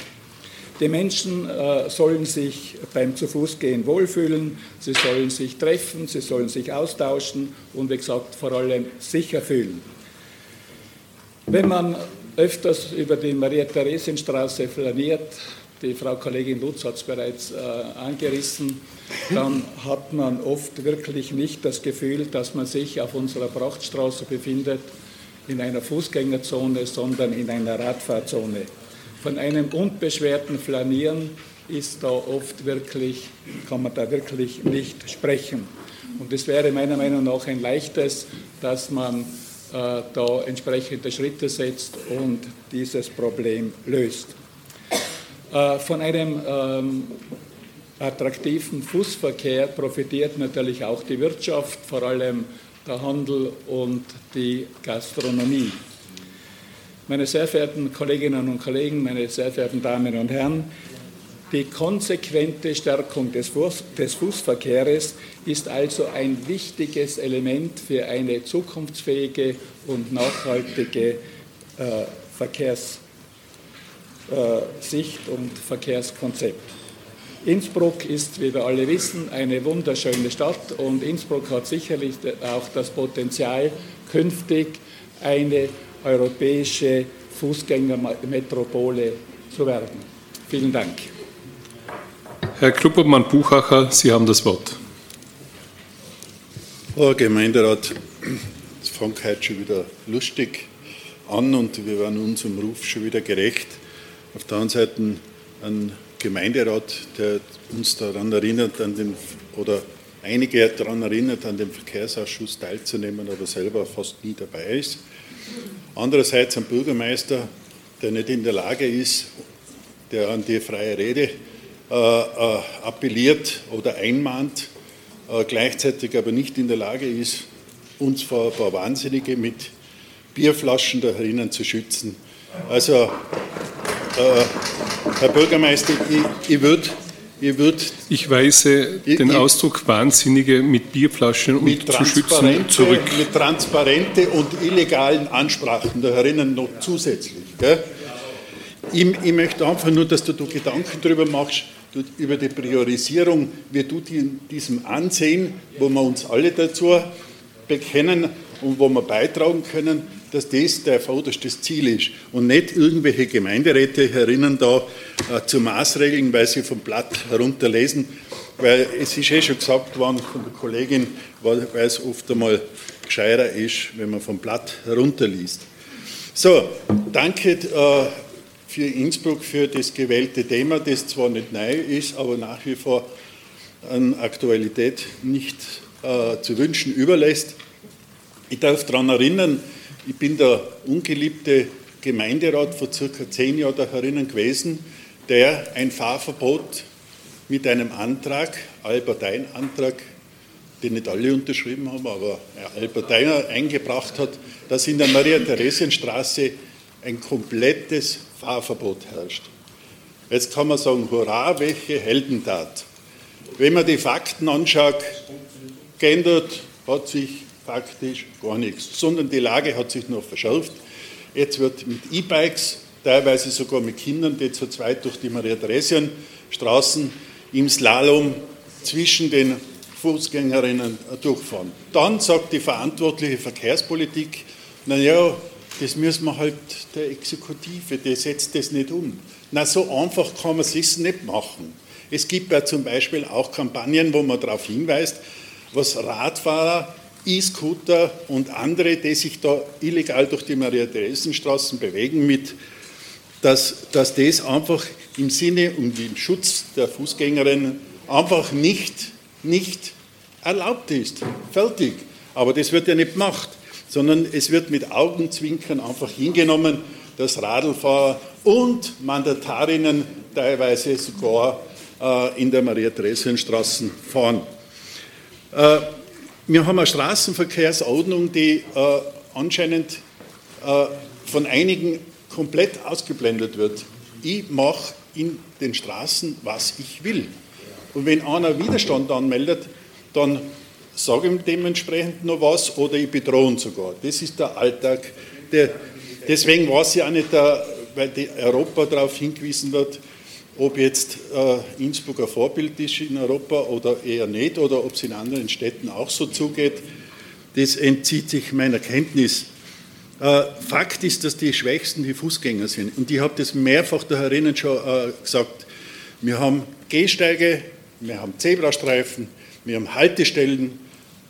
Die Menschen sollen sich beim Zu-Fuß-Gehen wohlfühlen, sie sollen sich treffen, sie sollen sich austauschen und, wie gesagt, vor allem sicher fühlen. Wenn man öfters über die Maria-Theresien-Straße flaniert, die Frau Kollegin Lutz hat es bereits äh, angerissen, dann hat man oft wirklich nicht das Gefühl, dass man sich auf unserer Prachtstraße befindet, in einer Fußgängerzone, sondern in einer Radfahrzone. Von einem unbeschwerten Flanieren ist da oft wirklich, kann man da wirklich nicht sprechen. Und es wäre meiner Meinung nach ein leichtes, dass man äh, da entsprechende Schritte setzt und dieses Problem löst. Äh, von einem ähm, attraktiven Fußverkehr profitiert natürlich auch die Wirtschaft, vor allem der Handel und die Gastronomie. Meine sehr verehrten Kolleginnen und Kollegen, meine sehr verehrten Damen und Herren, Die konsequente Stärkung des, Fuß, des Fußverkehrs ist also ein wichtiges Element für eine zukunftsfähige und nachhaltige äh, Verkehrssicht äh, und Verkehrskonzept. Innsbruck ist, wie wir alle wissen, eine wunderschöne Stadt und Innsbruck hat sicherlich auch das Potenzial, künftig eine europäische Fußgängermetropole zu werden. Vielen Dank. Herr Kluppermann-Buchacher, Sie haben das Wort. Herr Gemeinderat, es fängt heute schon wieder lustig an und wir werden unserem Ruf schon wieder gerecht. Auf der anderen Seite ein Gemeinderat, der uns daran erinnert, an den, oder einige daran erinnert, an dem Verkehrsausschuss teilzunehmen, aber selber fast nie dabei ist. Andererseits ein Bürgermeister, der nicht in der Lage ist, der an die freie Rede äh, äh, appelliert oder einmahnt, äh, gleichzeitig aber nicht in der Lage ist, uns vor ein paar Wahnsinnige mit Bierflaschen da zu schützen. Also, Herr Bürgermeister, ich, ich würde ich, ich weise ich, den Ausdruck Wahnsinnige mit Bierflaschen und zu schützen zurück. Mit transparente und illegalen Ansprachen da herinnen noch zusätzlich. Ich, möchte einfach nur, dass du, du Gedanken darüber machst, über die Priorisierung, wie du die in diesem Ansehen, wo wir uns alle dazu bekennen und wo wir beitragen können, dass das der vorderste Ziel ist und nicht irgendwelche Gemeinderäte herinnen da äh, zu Maßregeln, weil sie vom Blatt herunterlesen, weil es ist eh schon gesagt worden von der Kollegin, weil, es oft einmal gescheiter ist, wenn man vom Blatt herunterliest. So, danke äh, für Innsbruck für das gewählte Thema, das zwar nicht neu ist, aber nach wie vor an Aktualität nicht äh, zu wünschen überlässt. Ich darf daran erinnern, ich bin der ungeliebte Gemeinderat vor circa zehn Jahren da herinnen gewesen, der ein Fahrverbot mit einem Antrag, Allparteienantrag, den nicht alle unterschrieben haben, aber Allparteien eingebracht hat, dass in der Maria-Theresien-Straße ein komplettes Fahrverbot herrscht. Jetzt kann man sagen, hurra, welche Heldentat. Wenn man die Fakten anschaut, geändert hat sich faktisch gar nichts, sondern die Lage hat sich noch verschärft. Jetzt wird mit E-Bikes, teilweise sogar mit Kindern, die zu zweit durch die Maria-Theresien-Straßen im Slalom zwischen den Fußgängerinnen durchfahren. Dann sagt die verantwortliche Verkehrspolitik, naja, das müssen wir halt der Exekutive, der setzt das nicht um. Na, so einfach kann man es nicht machen. Es gibt ja zum Beispiel auch Kampagnen, wo man darauf hinweist, was Radfahrer, E-Scooter und andere, die sich da illegal durch die Maria-Theresien-Straßen bewegen, mit, dass, dass das einfach im Sinne um den Schutz der Fußgängerinnen einfach nicht, nicht erlaubt ist. Fertig. Aber das wird ja nicht gemacht sondern es wird mit Augenzwinkern einfach hingenommen, dass Radlfahrer und Mandatarinnen teilweise sogar äh, in der Maria-Theresien-Straße fahren. Äh, wir haben eine Straßenverkehrsordnung, die äh, anscheinend äh, von einigen komplett ausgeblendet wird. Ich mache in den Straßen, was ich will. Und wenn einer Widerstand anmeldet, dann sage ihm dementsprechend noch was oder ich bedrohe ihn sogar. Das ist der Alltag. Der, deswegen war es ja auch nicht, der, weil die Europa darauf hingewiesen wird, ob jetzt äh, Innsbruck ein Vorbild ist in Europa oder eher nicht oder ob es in anderen Städten auch so zugeht. Das entzieht sich meiner Kenntnis. Äh, Fakt ist, dass die Schwächsten die Fußgänger sind. Und ich habe das mehrfach da herinnen schon äh, gesagt. Wir haben Gehsteige, wir haben Zebrastreifen, wir haben Haltestellen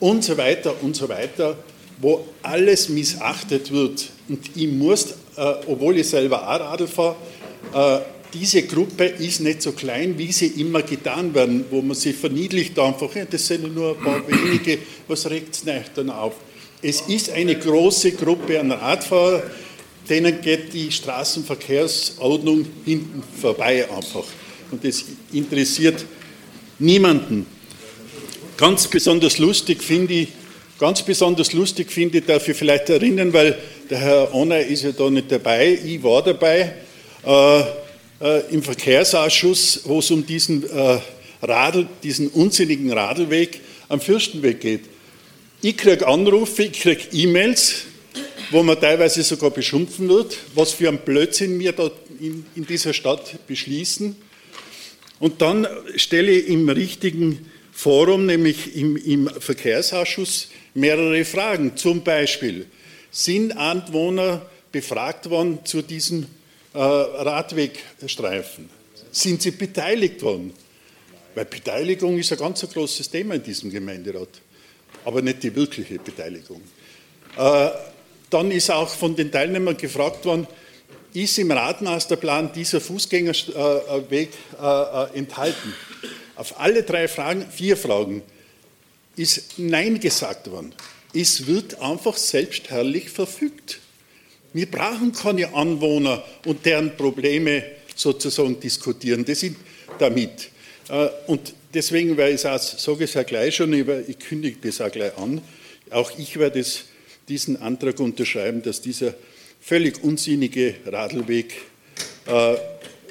und so weiter und so weiter, wo alles missachtet wird. Und ich muss, äh, obwohl ich selber auch Radl fahre, äh, diese Gruppe ist nicht so klein, wie sie immer getan werden, wo man sich verniedlicht einfach, ja, das sind nur ein paar wenige, was regt es nicht dann auf? Es ist eine große Gruppe an Radfahrern, denen geht die Straßenverkehrsordnung hinten vorbei einfach. Und das interessiert niemanden. Ganz besonders lustig finde ich, ganz besonders lustig finde ich, darf ich vielleicht erinnern, weil der Herr Onner ist ja da nicht dabei, ich war dabei. Äh, im Verkehrsausschuss, wo es um diesen, äh, Radl, diesen unsinnigen Radlweg am Fürstenweg geht. Ich kriege Anrufe, ich kriege E-Mails, wo man teilweise sogar beschimpfen wird, was für ein Blödsinn wir da in, in dieser Stadt beschließen. Und dann stelle ich im richtigen Forum, nämlich im, im Verkehrsausschuss, mehrere Fragen. Zum Beispiel, sind Anwohner befragt worden zu diesem äh, Radwegstreifen? Sind sie beteiligt worden? Weil Beteiligung ist ein ganz großes Thema in diesem Gemeinderat, aber nicht die wirkliche Beteiligung. Äh, dann ist auch von den Teilnehmern gefragt worden, ist im Radmasterplan dieser Fußgängerweg äh, äh, enthalten? Auf alle drei Fragen, vier Fragen, ist Nein gesagt worden. Es wird einfach selbstherrlich verfügt. Wir brauchen keine Anwohner und deren Probleme sozusagen diskutieren. Das sind damit. Äh, und deswegen, weil ich es sage es ja gleich schon, ich kündige das auch gleich an, auch ich werde diesen Antrag unterschreiben, dass dieser völlig unsinnige Radlweg äh,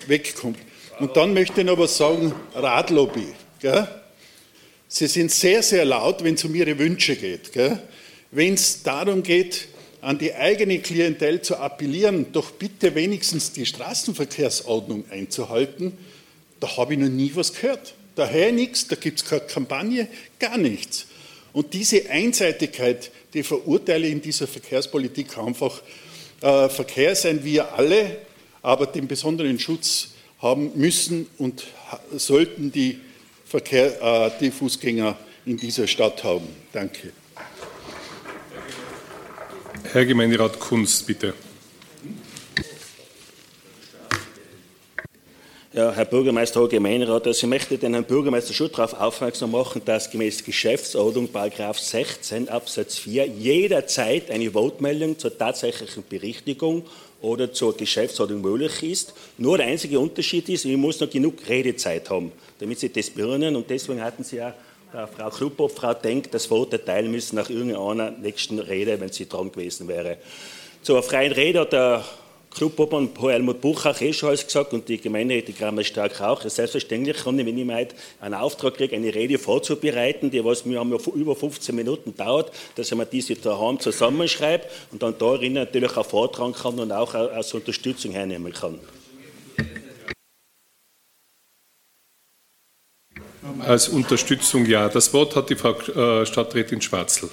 wegkommt. Und dann möchte ich noch was sagen, Radlobby. Gell? Sie sind sehr, sehr laut, wenn es um Ihre Wünsche geht. Wenn es darum geht, an die eigene Klientel zu appellieren, doch bitte wenigstens die Straßenverkehrsordnung einzuhalten, da habe ich noch nie was gehört. Daher nichts, da gibt es keine Kampagne, gar nichts. Und diese Einseitigkeit, die verurteile ich in dieser Verkehrspolitik einfach. Äh, Verkehr sein wir alle, aber den besonderen Schutz haben müssen und sollten die, Verkehr, äh, die Fußgänger in dieser Stadt haben. Danke. Herr Gemeinderat Kunz, bitte. Ja, Herr Bürgermeister, Herr Gemeinderat, also ich möchte den Herrn Bürgermeister schon darauf aufmerksam machen, dass gemäß Geschäftsordnung, Paragraph 16 Absatz 4, jederzeit eine Wortmeldung zur tatsächlichen Berichtigung oder zur Geschäftsordnung möglich ist. Nur der einzige Unterschied ist, ich muss noch genug Redezeit haben, damit Sie das birnen und deswegen hatten Sie ja der Frau Klupop, Frau Denk, das Wort erteilen müssen nach irgendeiner nächsten Rede, wenn sie dran gewesen wäre. Zur freien Rede hat der Clubobmann Helmut Buchach eh schon alles gesagt und die Gemeinderäte Kramer Stark auch. Selbstverständlich kann ich, wenn ich mal einen Auftrag kriege, eine Rede vorzubereiten, die was mir über 15 Minuten dauert, dass ich mir diese daheim zusammenschreibe und dann darin natürlich auch vortragen kann und auch als Unterstützung hernehmen kann. Als Unterstützung ja. Das Wort hat die Frau äh, Stadträtin Schwarzel.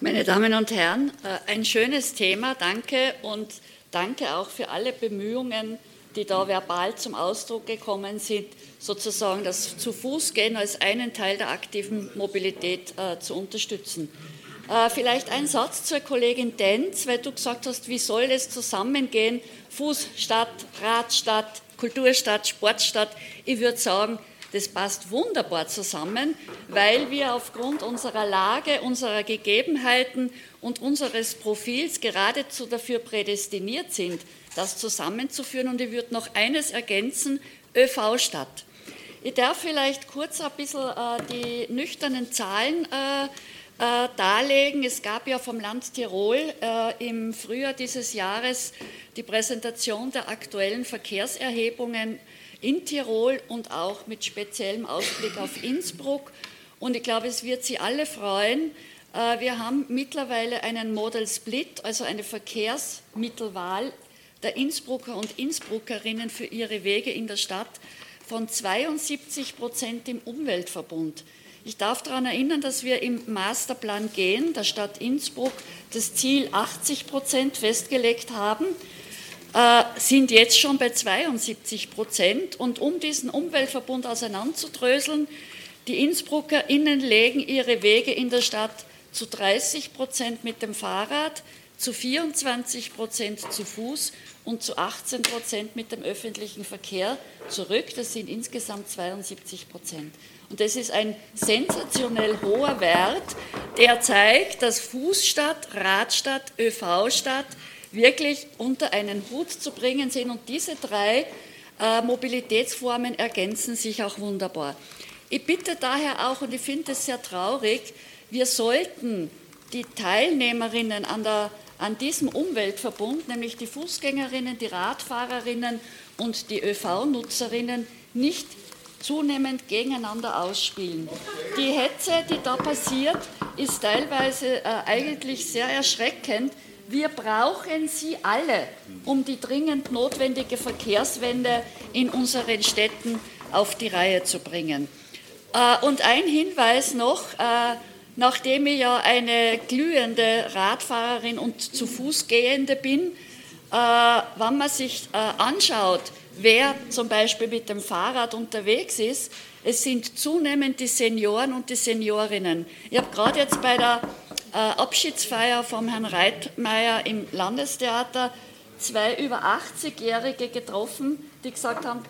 Meine Damen und Herren, äh, ein schönes Thema, danke und danke auch für alle Bemühungen, die da verbal zum Ausdruck gekommen sind, sozusagen das zu Fuß gehen als einen Teil der aktiven Mobilität äh, zu unterstützen. Vielleicht ein Satz zur Kollegin Denz, weil du gesagt hast, wie soll es zusammengehen, Fußstadt, Radstadt, Kulturstadt, Sportstadt. Ich würde sagen, das passt wunderbar zusammen, weil wir aufgrund unserer Lage, unserer Gegebenheiten und unseres Profils geradezu dafür prädestiniert sind, das zusammenzuführen. Und ich würde noch eines ergänzen, ÖV-Stadt. Ich darf vielleicht kurz ein bisschen äh, die nüchternen Zahlen äh, darlegen. Es gab ja vom Land Tirol äh, im Frühjahr dieses Jahres die Präsentation der aktuellen Verkehrserhebungen in Tirol und auch mit speziellem Ausblick auf Innsbruck. Und ich glaube, es wird Sie alle freuen. Äh, wir haben mittlerweile einen Model Split, also eine Verkehrsmittelwahl der Innsbrucker und Innsbruckerinnen für ihre Wege in der Stadt von 72 Prozent im Umweltverbund. Ich darf daran erinnern, dass wir im Masterplan gehen, der Stadt Innsbruck, das Ziel 80 Prozent festgelegt haben. Äh, sind jetzt schon bei 72 Prozent. Und um diesen Umweltverbund auseinanderzudröseln, die InnsbruckerInnen legen ihre Wege in der Stadt zu 30 Prozent mit dem Fahrrad, zu 24 Prozent zu Fuß und zu 18 Prozent mit dem öffentlichen Verkehr zurück. Das sind insgesamt 72 Prozent. Und das ist ein sensationell hoher Wert, der zeigt, dass Fußstadt, Radstadt, ÖV-Stadt wirklich unter einen Hut zu bringen sind. Und diese drei äh, Mobilitätsformen ergänzen sich auch wunderbar. Ich bitte daher auch, und ich finde es sehr traurig, wir sollten die Teilnehmerinnen an der an diesem Umweltverbund, nämlich die Fußgängerinnen, die Radfahrerinnen und die ÖV-Nutzerinnen, nicht zunehmend gegeneinander ausspielen. Die Hetze, die da passiert, ist teilweise äh, eigentlich sehr erschreckend. Wir brauchen sie alle, um die dringend notwendige Verkehrswende in unseren Städten auf die Reihe zu bringen. Äh, und ein Hinweis noch, äh, nachdem ich ja eine glühende Radfahrerin und zu Fuß gehende bin, äh, wenn man sich anschaut, wer zum Beispiel mit dem Fahrrad unterwegs ist, es sind zunehmend die Senioren und die Seniorinnen. Ich habe gerade jetzt bei der Abschiedsfeier vom Herrn Reitmeier im Landestheater zwei über 80-Jährige getroffen, die gesagt haben,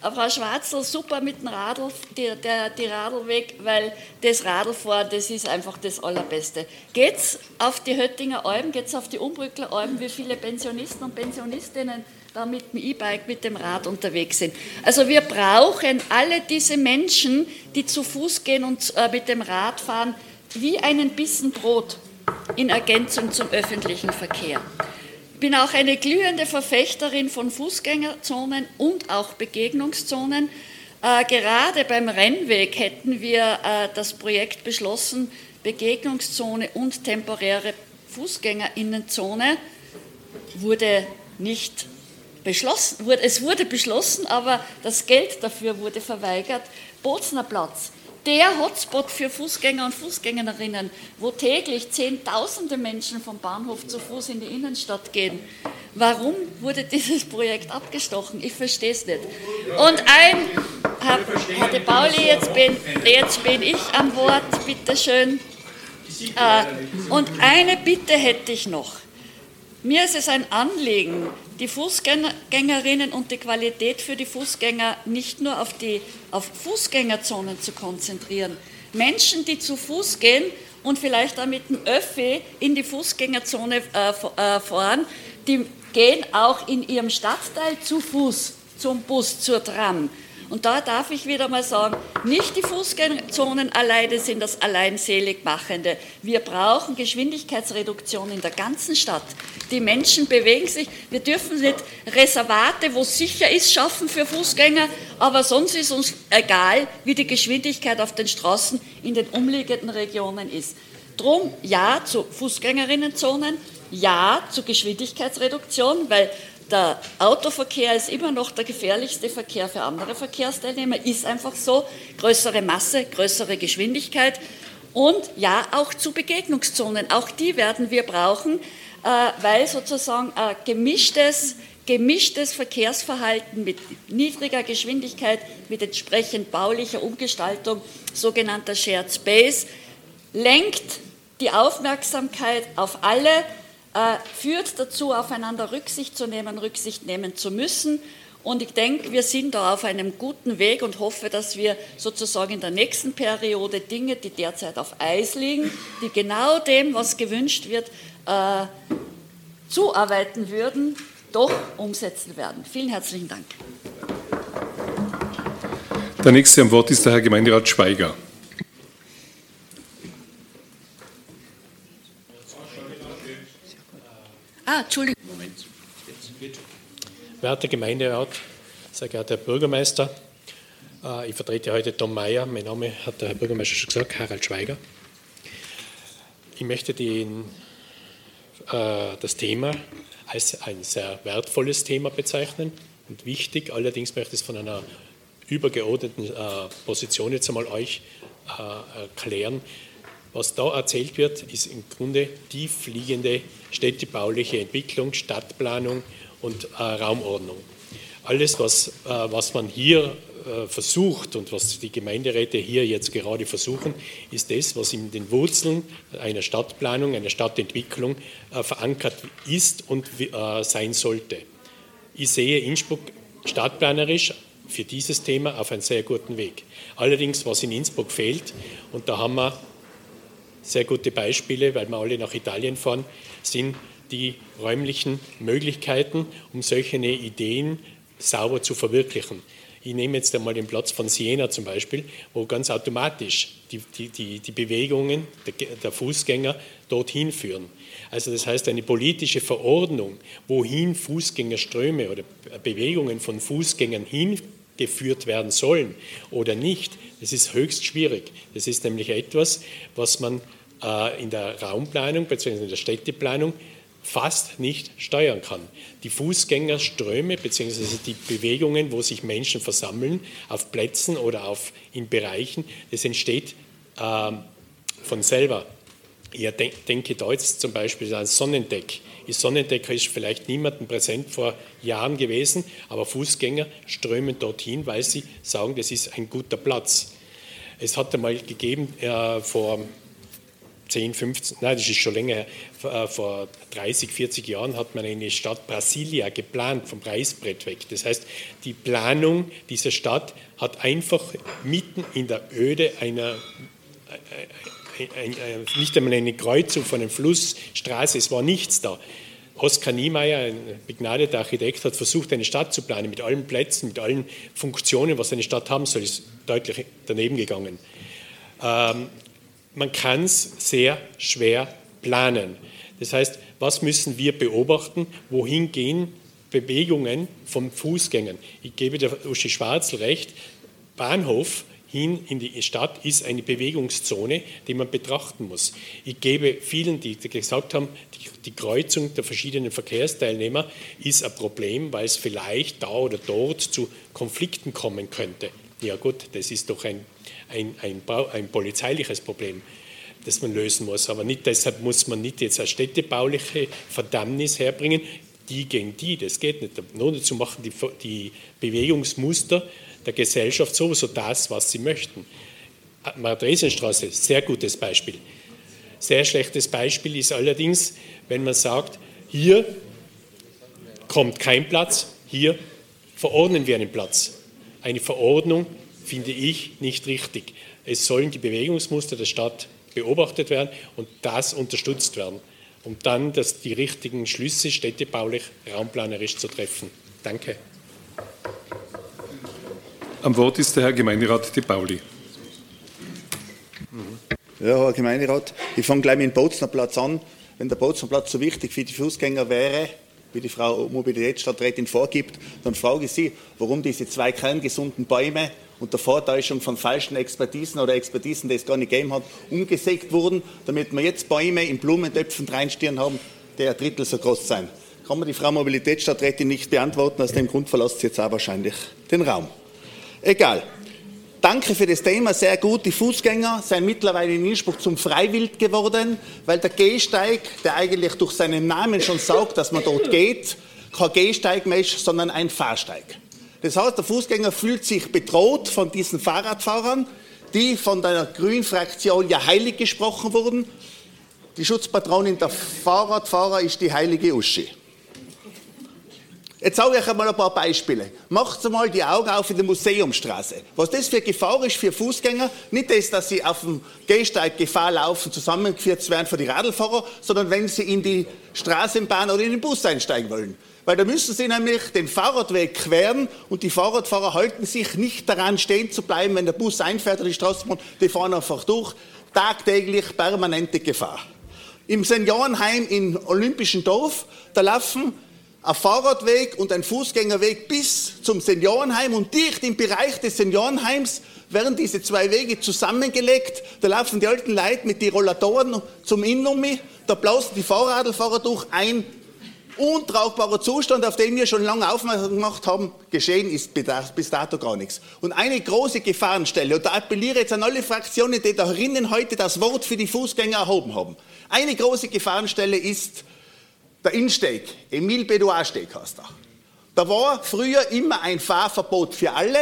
Frau Schwarzl, super mit dem Radl, die, der, die Radlweg, weil das Radlfahren, das ist einfach das Allerbeste. Geht's auf die Höttinger Alben, geht's auf die Umbrückler Alben, wie viele Pensionisten und Pensionistinnen da mit dem E-Bike, mit dem Rad unterwegs sind. Also wir brauchen alle diese Menschen, die zu Fuß gehen und äh, mit dem Rad fahren, wie einen Bissen Brot in Ergänzung zum öffentlichen Verkehr. Ich bin auch eine glühende Verfechterin von Fußgängerzonen und auch Begegnungszonen. Äh, gerade beim Rennweg hätten wir äh, das Projekt beschlossen, Begegnungszone und temporäre Fußgängerinnenzone. Wurde nicht beschlossen, wurde, es wurde beschlossen, aber das Geld dafür wurde verweigert. Bozner Platz der Hotspot für Fußgänger und Fußgängerinnen, wo täglich Zehntausende Menschen vom Bahnhof zu Fuß in die Innenstadt gehen. Warum wurde dieses Projekt abgestochen? Ich verstehe es nicht. Und ein, Herr de Pauli, jetzt bin, jetzt bin ich am Wort, bitteschön. Äh, und eine Bitte hätte ich noch. Mir ist es ein Anliegen, die Fußgängerinnen und die Qualität für die Fußgänger nicht nur auf, die, auf Fußgängerzonen zu konzentrieren. Menschen, die zu Fuß gehen und vielleicht auch mit dem Öffi in die Fußgängerzone äh, äh, fahren, die gehen auch in ihrem Stadtteil zu Fuß zum Bus, zur Tram. Und da darf ich wieder mal sagen, nicht die Fußgängerzonen alleine sind das Alleinseligmachende. Wir brauchen Geschwindigkeitsreduktion in der ganzen Stadt. Die Menschen bewegen sich. Wir dürfen nicht Reservate, wo es sicher ist, schaffen für Fußgänger, aber sonst ist uns egal, wie die Geschwindigkeit auf den Straßen in den umliegenden Regionen ist. Drum ja zu Fußgängerinnenzonen, ja zur Geschwindigkeitsreduktion, weil der Autoverkehr ist immer noch der gefährlichste Verkehr für andere Verkehrsteilnehmer, ist einfach so. Größere Masse, größere Geschwindigkeit und ja, auch zu Begegnungszonen. Auch die werden wir brauchen, äh, weil sozusagen ein gemischtes, gemischtes Verkehrsverhalten mit niedriger Geschwindigkeit, mit entsprechend baulicher Umgestaltung, sogenannter Shared Space, lenkt die Aufmerksamkeit auf alle äh, führt dazu, aufeinander Rücksicht zu nehmen, Rücksicht nehmen zu müssen. Und ich denke, wir sind da auf einem guten Weg und hoffe, dass wir sozusagen in der nächsten Periode Dinge, die derzeit auf Eis liegen, die genau dem, was gewünscht wird, äh, zuarbeiten würden, doch umsetzen werden. Vielen herzlichen Dank. Der nächste am Wort ist der Herr Gemeinderat Schweiger. Ah, Entschuldigung. Moment. Werter Gemeinderat, sehr geehrter Herr Bürgermeister, äh, ich vertrete heute Tom Mayer. Mein Name hat der Herr Bürgermeister schon gesagt, Harald Schweiger. Ich möchte den, äh, das Thema als ein sehr wertvolles Thema bezeichnen und wichtig. Allerdings möchte ich es von einer übergeordneten äh, Position jetzt einmal euch erklären. Was da erzählt wird, ist im Grunde tiefliegende städtebauliche Entwicklung, Stadtplanung und äh, Raumordnung. Alles, was, äh, was man hier äh, versucht und was die Gemeinderäte hier jetzt gerade versuchen, ist das, was in den Wurzeln einer Stadtplanung, einer Stadtentwicklung äh, verankert ist und äh, sein sollte. Ich sehe Innsbruck stadtplanerisch für dieses Thema auf einem sehr guten Weg. Allerdings, was in Innsbruck fehlt, und da haben wir sehr gute Beispiele, weil wir alle nach Italien fahren, sind die räumlichen Möglichkeiten, um solche Ideen sauber zu verwirklichen. Ich nehme jetzt einmal den Platz von Siena zum Beispiel, wo ganz automatisch die, die, die, die Bewegungen der, der Fußgänger dorthin führen. Also das heißt, eine politische Verordnung, wohin Fußgängerströme oder Bewegungen von Fußgängern hingeführt werden sollen oder nicht, das ist höchst schwierig. Das ist nämlich etwas, was man in der Raumplanung bzw. in der Städteplanung fast nicht steuern kann. Die Fußgängerströme bzw. die Bewegungen, wo sich Menschen versammeln, auf Plätzen oder auf, in Bereichen, das entsteht äh, von selber. Ich denke da jetzt zum Beispiel an Sonnendeck. Die Sonnendecker ist vielleicht niemandem präsent vor Jahren gewesen, aber Fußgänger strömen dorthin, weil sie sagen, das ist ein guter Platz. Es hat einmal gegeben äh, vor 10, 15, nein, das ist schon länger, äh, vor 30, 40 Jahren hat man eine Stadt Brasilia geplant, vom Reißbrett weg. Das heißt, die Planung dieser Stadt hat einfach mitten in der Öde einer, äh, äh, nicht einmal eine Kreuzung von einem Fluss, Straße, es war nichts da. Oskar Niemeyer, ein begnadeter Architekt, hat versucht, eine Stadt zu planen mit allen Plätzen, mit allen Funktionen, was eine Stadt haben soll, ist deutlich daneben gegangen. Ähm, man kann es sehr schwer planen. Das heißt, was müssen wir beobachten? Wohin gehen Bewegungen von Fußgängern? Ich gebe der Uschi Schwarzl recht, Bahnhof hin in die Stadt ist eine Bewegungszone, die man betrachten muss. Ich gebe vielen, die gesagt haben, die, die, Kreuzung der verschiedenen Verkehrsteilnehmer ist ein Problem, weil es vielleicht da oder dort zu Konflikten kommen könnte. Ja gut, das ist doch ein ein, ein, ein polizeiliches Problem, das man lösen muss. Aber nicht, deshalb muss man nicht jetzt eine städtebauliche Verdammnis herbringen, die gegen die, das geht nicht. Nur dazu machen die, die Bewegungsmuster der Gesellschaft sowieso das, was sie möchten. Maresenstraße, sehr gutes Beispiel. Sehr schlechtes Beispiel ist allerdings, wenn man sagt, hier kommt kein Platz, hier verordnen wir einen Platz. Eine Verordnung finde ich nicht richtig. Es sollen die Bewegungsmuster der Stadt beobachtet werden und das unterstützt werden, um dann das, die richtigen Schlüsse städtebaulich, raumplanerisch zu treffen. Danke. Am Wort ist der Herr Gemeinderat Di Pauli. Ja, Herr Gemeinderat, ich fange gleich mit dem Bozner Platz an. Wenn der Bozner Platz so wichtig für die Fußgänger wäre, wie die Frau Mobilitätsstadträtin vorgibt, dann frage ich Sie, warum diese zwei kerngesunden Bäume unter Vortäuschung von falschen Expertisen oder Expertisen, die es gar nicht gegeben hat, umgesägt wurden, damit wir jetzt Bäume in Blumentöpfen reinstieren haben, die ein Drittel so groß sein. Kann man die Frau Mobilitätsstadträtin nicht beantworten, aus dem Grund verlässt sie jetzt auch wahrscheinlich den Raum. Egal. Danke für das Thema, sehr gut. Die Fußgänger sind mittlerweile in Innsbruck zum Freiwild geworden, weil der Gehsteig, der eigentlich durch seinen Namen schon sagt, dass man dort geht, kein Gehsteig mehr ist, sondern ein Fahrsteig. Das heißt, der Fußgänger fühlt sich bedroht von diesen Fahrradfahrern, die von der Grünfraktion ja heilig gesprochen wurden. Die Schutzpatronin der Fahrradfahrer ist die heilige Uschi. Jetzt sage ich euch einmal ein paar Beispiele. Macht mal die Augen auf in der Museumstraße. Was das für Gefahr ist für Fußgänger, nicht das, dass sie auf dem Gehsteig Gefahr laufen, zusammengeführt zu werden für die Radlfahrer, sondern wenn sie in die Straßenbahn oder in den Bus einsteigen wollen weil da müssen sie nämlich den Fahrradweg queren und die Fahrradfahrer halten sich nicht daran, stehen zu bleiben, wenn der Bus einfährt oder die Straßenbahn, die fahren einfach durch. Tagtäglich permanente Gefahr. Im Seniorenheim in Olympischen Dorf, da laufen ein Fahrradweg und ein Fußgängerweg bis zum Seniorenheim und dicht im Bereich des Seniorenheims werden diese zwei Wege zusammengelegt. Da laufen die alten Leute mit den Rollatoren zum Innumi, da blasen die Fahrradfahrer durch, ein untragbarer Zustand, auf den wir schon lange aufmerksam gemacht haben, geschehen ist bis dato gar nichts. Und eine große Gefahrenstelle, und da appelliere ich jetzt an alle Fraktionen, die da drinnen heute das Wort für die Fußgänger erhoben haben. Eine große Gefahrenstelle ist der Innsteg, Emile Bedouin Steg heißt er. Da war früher immer ein Fahrverbot für alle.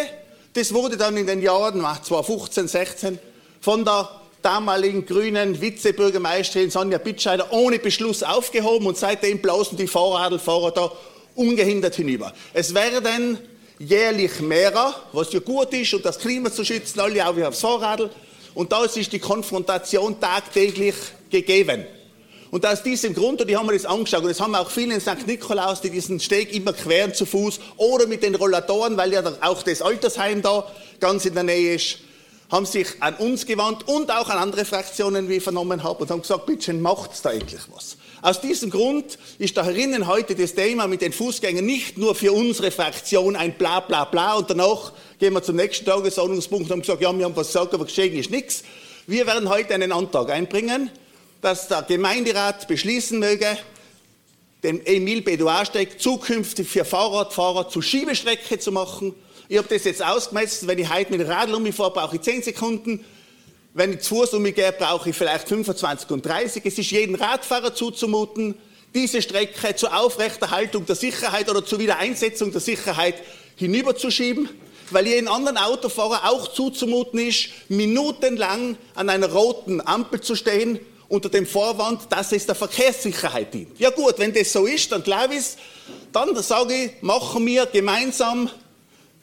Das wurde dann in den Jahren 2015, 16 von der damaligen grünen Vizebürgermeisterin Sonja Bitscheider ohne Beschluss aufgehoben und seitdem blausen die Fahrradfahrer da ungehindert hinüber. Es werden jährlich mehrer, was ja gut ist, um das Klima zu schützen, alle auch wie aufs Fahrradl. Und da ist die Konfrontation tagtäglich gegeben. Und aus diesem Grund, und die haben wir das angeschaut, und das haben auch viele in St. Nikolaus, die diesen Steg immer queren zu Fuß oder mit den Rollatoren, weil ja auch das Altersheim da ganz in der Nähe ist, haben sich an uns gewandt und auch an andere Fraktionen, wie ich vernommen habe, und haben gesagt, bitte macht's da endlich was. Aus diesem Grund ist da herinnen heute das Thema mit den Fußgängern nicht nur für unsere Fraktion ein bla bla bla und danach gehen wir zum nächsten Tagesordnungspunkt und haben gesagt, ja, wir haben was gesagt, aber geschehen ist nichts. Wir werden heute einen Antrag einbringen, dass der Gemeinderat beschließen möge, den Emil Bedouard-Steig zukünftig für Fahrradfahrer zu Schiebestrecke zu machen. Ich habe das jetzt ausgemessen, wenn ich heute mit dem Radl um mich fahre, brauche ich 10 Sekunden. Wenn ich zu Fuß um mich gehe, brauche ich vielleicht 25 und 30. Es ist jedem Radfahrer zuzumuten, diese Strecke zur Aufrechterhaltung der Sicherheit oder zur Wiedereinsetzung der Sicherheit hinüberzuschieben, weil jedem anderen Autofahrer auch zuzumuten ist, minutenlang an einer roten Ampel zu stehen unter dem Vorwand, dass es der Verkehrssicherheit dient. Ja gut, wenn das so ist, dann glaube ich dann sage ich, machen wir gemeinsam,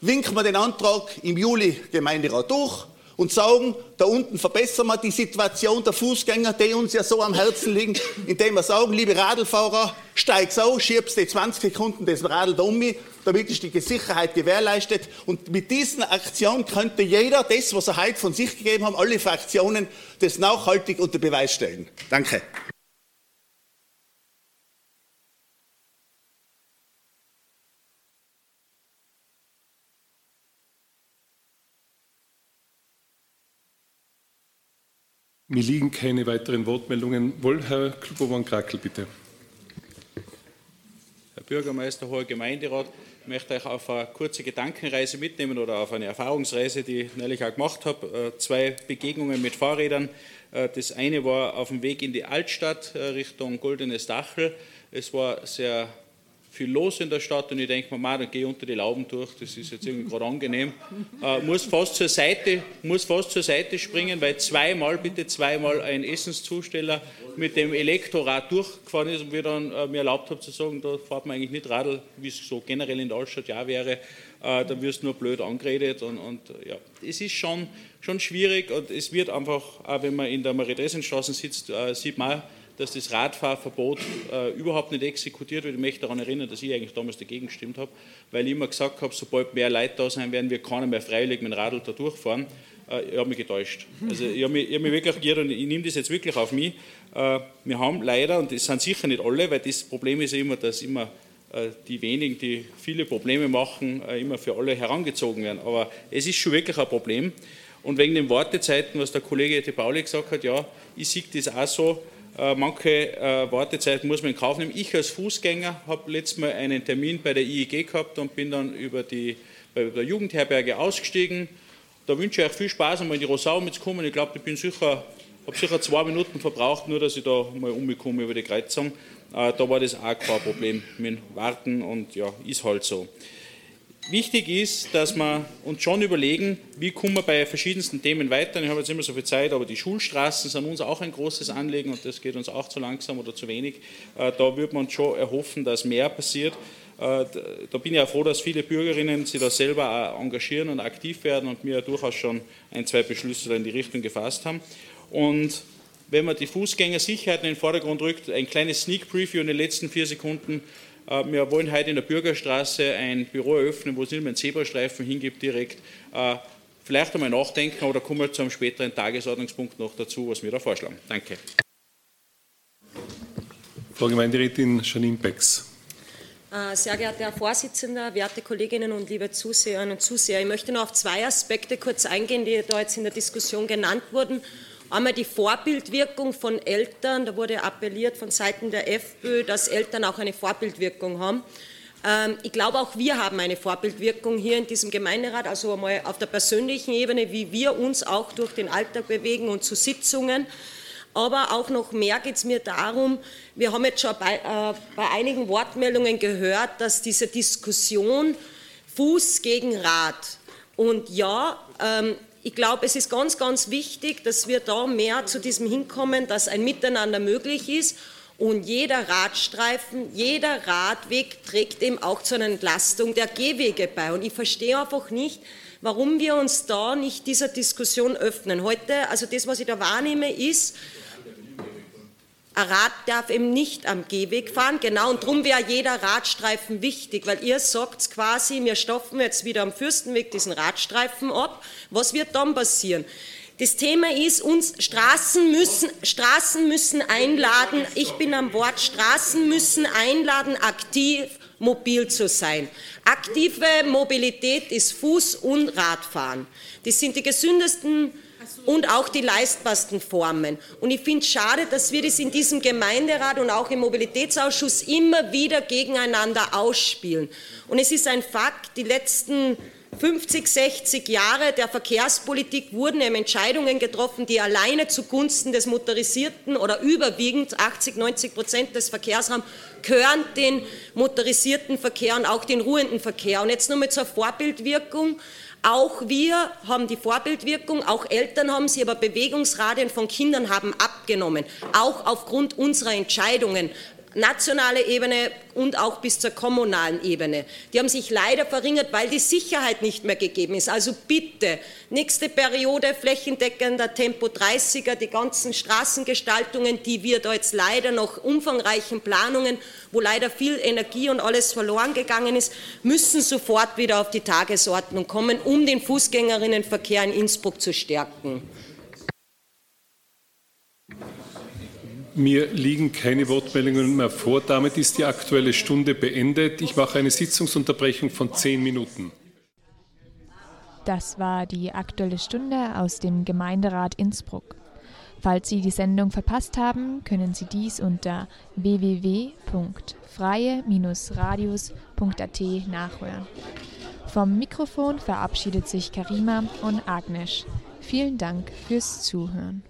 winken wir den Antrag im Juli Gemeinderat durch und sagen, da unten verbessern wir die Situation der Fußgänger, die uns ja so am Herzen liegen, indem wir sagen, liebe Radlfahrer, steig's auf, schiebst die 20 Sekunden das Radl da um mich, damit ist die Sicherheit gewährleistet. Und mit dieser Aktion könnte jeder das, was er heute von sich gegeben haben, alle Fraktionen, das nachhaltig unter Beweis stellen. Danke. Mir liegen keine weiteren Wortmeldungen. Wohl, Herr Klubowan-Krakel, bitte. Herr Bürgermeister, hoher Gemeinderat, ich möchte euch auf eine kurze Gedankenreise mitnehmen oder auf eine Erfahrungsreise, die ich neulich auch gemacht habe. Äh, zwei Begegnungen mit Fahrrädern. Äh, das eine war auf dem Weg in die Altstadt äh, Richtung Goldenes Dachel. Es war sehr viel los in der Stadt und ich denke mir, dann gehe unter die Lauben durch, das ist jetzt irgendwie gerade angenehm. Äh, muss, fast zur Seite, muss fast zur Seite springen, weil zweimal, bitte zweimal ein Essenszusteller mit dem Elektrorad durchgefahren ist und wir dann äh, mir erlaubt habe zu sagen, da fährt man eigentlich nicht Radl, wie es so generell in der Altstadt ja wäre, äh, da wirst du nur blöd angeredet und, und ja, es ist schon, schon schwierig und es wird einfach, auch wenn man in der Marie-Dresen-Straße sitzt, äh, sieht man dass das Radfahrverbot äh, überhaupt nicht exekutiert wird. Ich möchte daran erinnern, dass ich eigentlich damals dagegen gestimmt habe, weil ich immer gesagt habe, sobald mehr Leute da sein werden, wir keiner mehr freiwillig mit dem Radl da durchfahren. Äh, ich habe mich getäuscht. Also ich habe mich, hab mich, wirklich geirrt und ich nehme das jetzt wirklich auf mich. Äh, wir haben leider, und das sind sicher nicht alle, weil das Problem ist ja immer, dass immer äh, die wenigen, die viele Probleme machen, äh, immer für alle herangezogen werden. Aber es ist schon wirklich ein Problem. Und wegen den Wartezeiten, was der Kollege De Pauli gesagt hat, ja, ich sehe das auch so, manche äh, Wartezeiten muss man in Kauf nehmen. Ich als Fußgänger habe letztes Mal einen Termin bei der IEG gehabt und bin dann über die, bei der Jugendherberge ausgestiegen. Da wünsche ich euch viel Spaß, einmal in die Rosau mitzukommen. Ich glaube, ich bin sicher, habe sicher zwei Minuten verbraucht, nur dass ich da mal umgekomme über die Kreuzung. Äh, da war das auch kein Problem mit Warten und ja, ist halt so. Wichtig ist, dass wir uns schon überlegen, wie kommen wir bei verschiedensten Themen weiter. Ich habe jetzt immer so viel Zeit, aber die Schulstraßen sind uns auch ein großes Anliegen und das geht uns auch zu langsam oder zu wenig. Äh, da würde man schon erhoffen, dass mehr passiert. Äh, da bin ich auch froh, dass viele Bürgerinnen sich da selber engagieren und aktiv werden und mir durchaus schon ein, zwei Beschlüsse in die Richtung gefasst haben. Und wenn man die Fußgängersicherheit in den Vordergrund rückt, ein kleines Sneak Preview in den letzten vier Sekunden wir wollen heute in der Bürgerstraße ein Büro eröffnen, wo es nicht mehr einen Zebrastreifen hingibt direkt. Äh, vielleicht einmal nachdenken oder kommen wir zu einem späteren Tagesordnungspunkt noch dazu, was wir da vorschlagen. Danke. Frau Gemeinderätin Janine Becks. Äh, sehr geehrter Herr Vorsitzender, werte Kolleginnen und liebe Zuseherinnen und Zuseher, ich möchte nur auf zwei Aspekte kurz eingehen, die da jetzt in der Diskussion genannt wurden. Einmal die Vorbildwirkung von Eltern. Da wurde appelliert von Seiten der FPÖ, dass Eltern auch eine Vorbildwirkung haben. Ähm, ich glaube, auch wir haben eine Vorbildwirkung hier in diesem Gemeinderat, also einmal auf der persönlichen Ebene, wie wir uns auch durch den Alltag bewegen und zu Sitzungen. Aber auch noch mehr geht es mir darum, wir haben jetzt schon bei, äh, bei einigen Wortmeldungen gehört, dass diese Diskussion Fuß gegen Rad und ja, ähm, ich glaube, es ist ganz, ganz wichtig, dass wir da mehr zu diesem hinkommen, dass ein Miteinander möglich ist. Und jeder Radstreifen, jeder Radweg trägt eben auch zu einer Entlastung der Gehwege bei. Und ich verstehe einfach nicht, warum wir uns da nicht dieser Diskussion öffnen. Heute, also das, was ich da wahrnehme, ist, Ein Rad darf eben nicht am Gehweg fahren, genau, und darum wäre jeder Radstreifen wichtig, weil ihr sagt quasi, wir stopfen jetzt wieder am Fürstenweg diesen Radstreifen ab. Was wird dann passieren? Das Thema ist, uns Straßen müssen, Straßen müssen einladen, ich bin am Wort, Straßen müssen einladen, aktiv mobil zu sein. Aktive Mobilität ist Fuß- und Radfahren. Das sind die gesündesten und auch die leistbarsten Formen. Und ich finde es schade, dass wir das in diesem Gemeinderat und auch im Mobilitätsausschuss immer wieder gegeneinander ausspielen. Und es ist ein Fakt, die letzten 50, 60 Jahre der Verkehrspolitik wurden eben Entscheidungen getroffen, die alleine zugunsten des motorisierten oder überwiegend 80, 90 Prozent des Verkehrs haben, gehören den motorisierten Verkehr und auch den ruhenden Verkehr. Und jetzt mit zur Vorbildwirkung. Auch wir haben die Vorbildwirkung, auch Eltern haben sie, aber Bewegungsradien von Kindern haben abgenommen, auch aufgrund unserer Entscheidungen nationale Ebene und auch bis zur kommunalen Ebene. Die haben sich leider verringert, weil die Sicherheit nicht mehr gegeben ist. Also bitte, nächste Periode flächendeckender Tempo 30er, die ganzen Straßengestaltungen, die wir da jetzt leider noch umfangreichen Planungen, wo leider viel Energie und alles verloren gegangen ist, müssen sofort wieder auf die Tagesordnung kommen, um den Fußgängerinnenverkehr in Innsbruck zu stärken. Mir liegen keine Wortmeldungen mehr vor. Damit ist die Aktuelle Stunde beendet. Ich mache eine Sitzungsunterbrechung von zehn Minuten. Das war die Aktuelle Stunde aus dem Gemeinderat Innsbruck. Falls Sie die Sendung verpasst haben, können Sie dies unter www.freie-radius.at nachhören. Vom Mikrofon verabschiedet sich Karima und Agnes. Vielen Dank fürs Zuhören.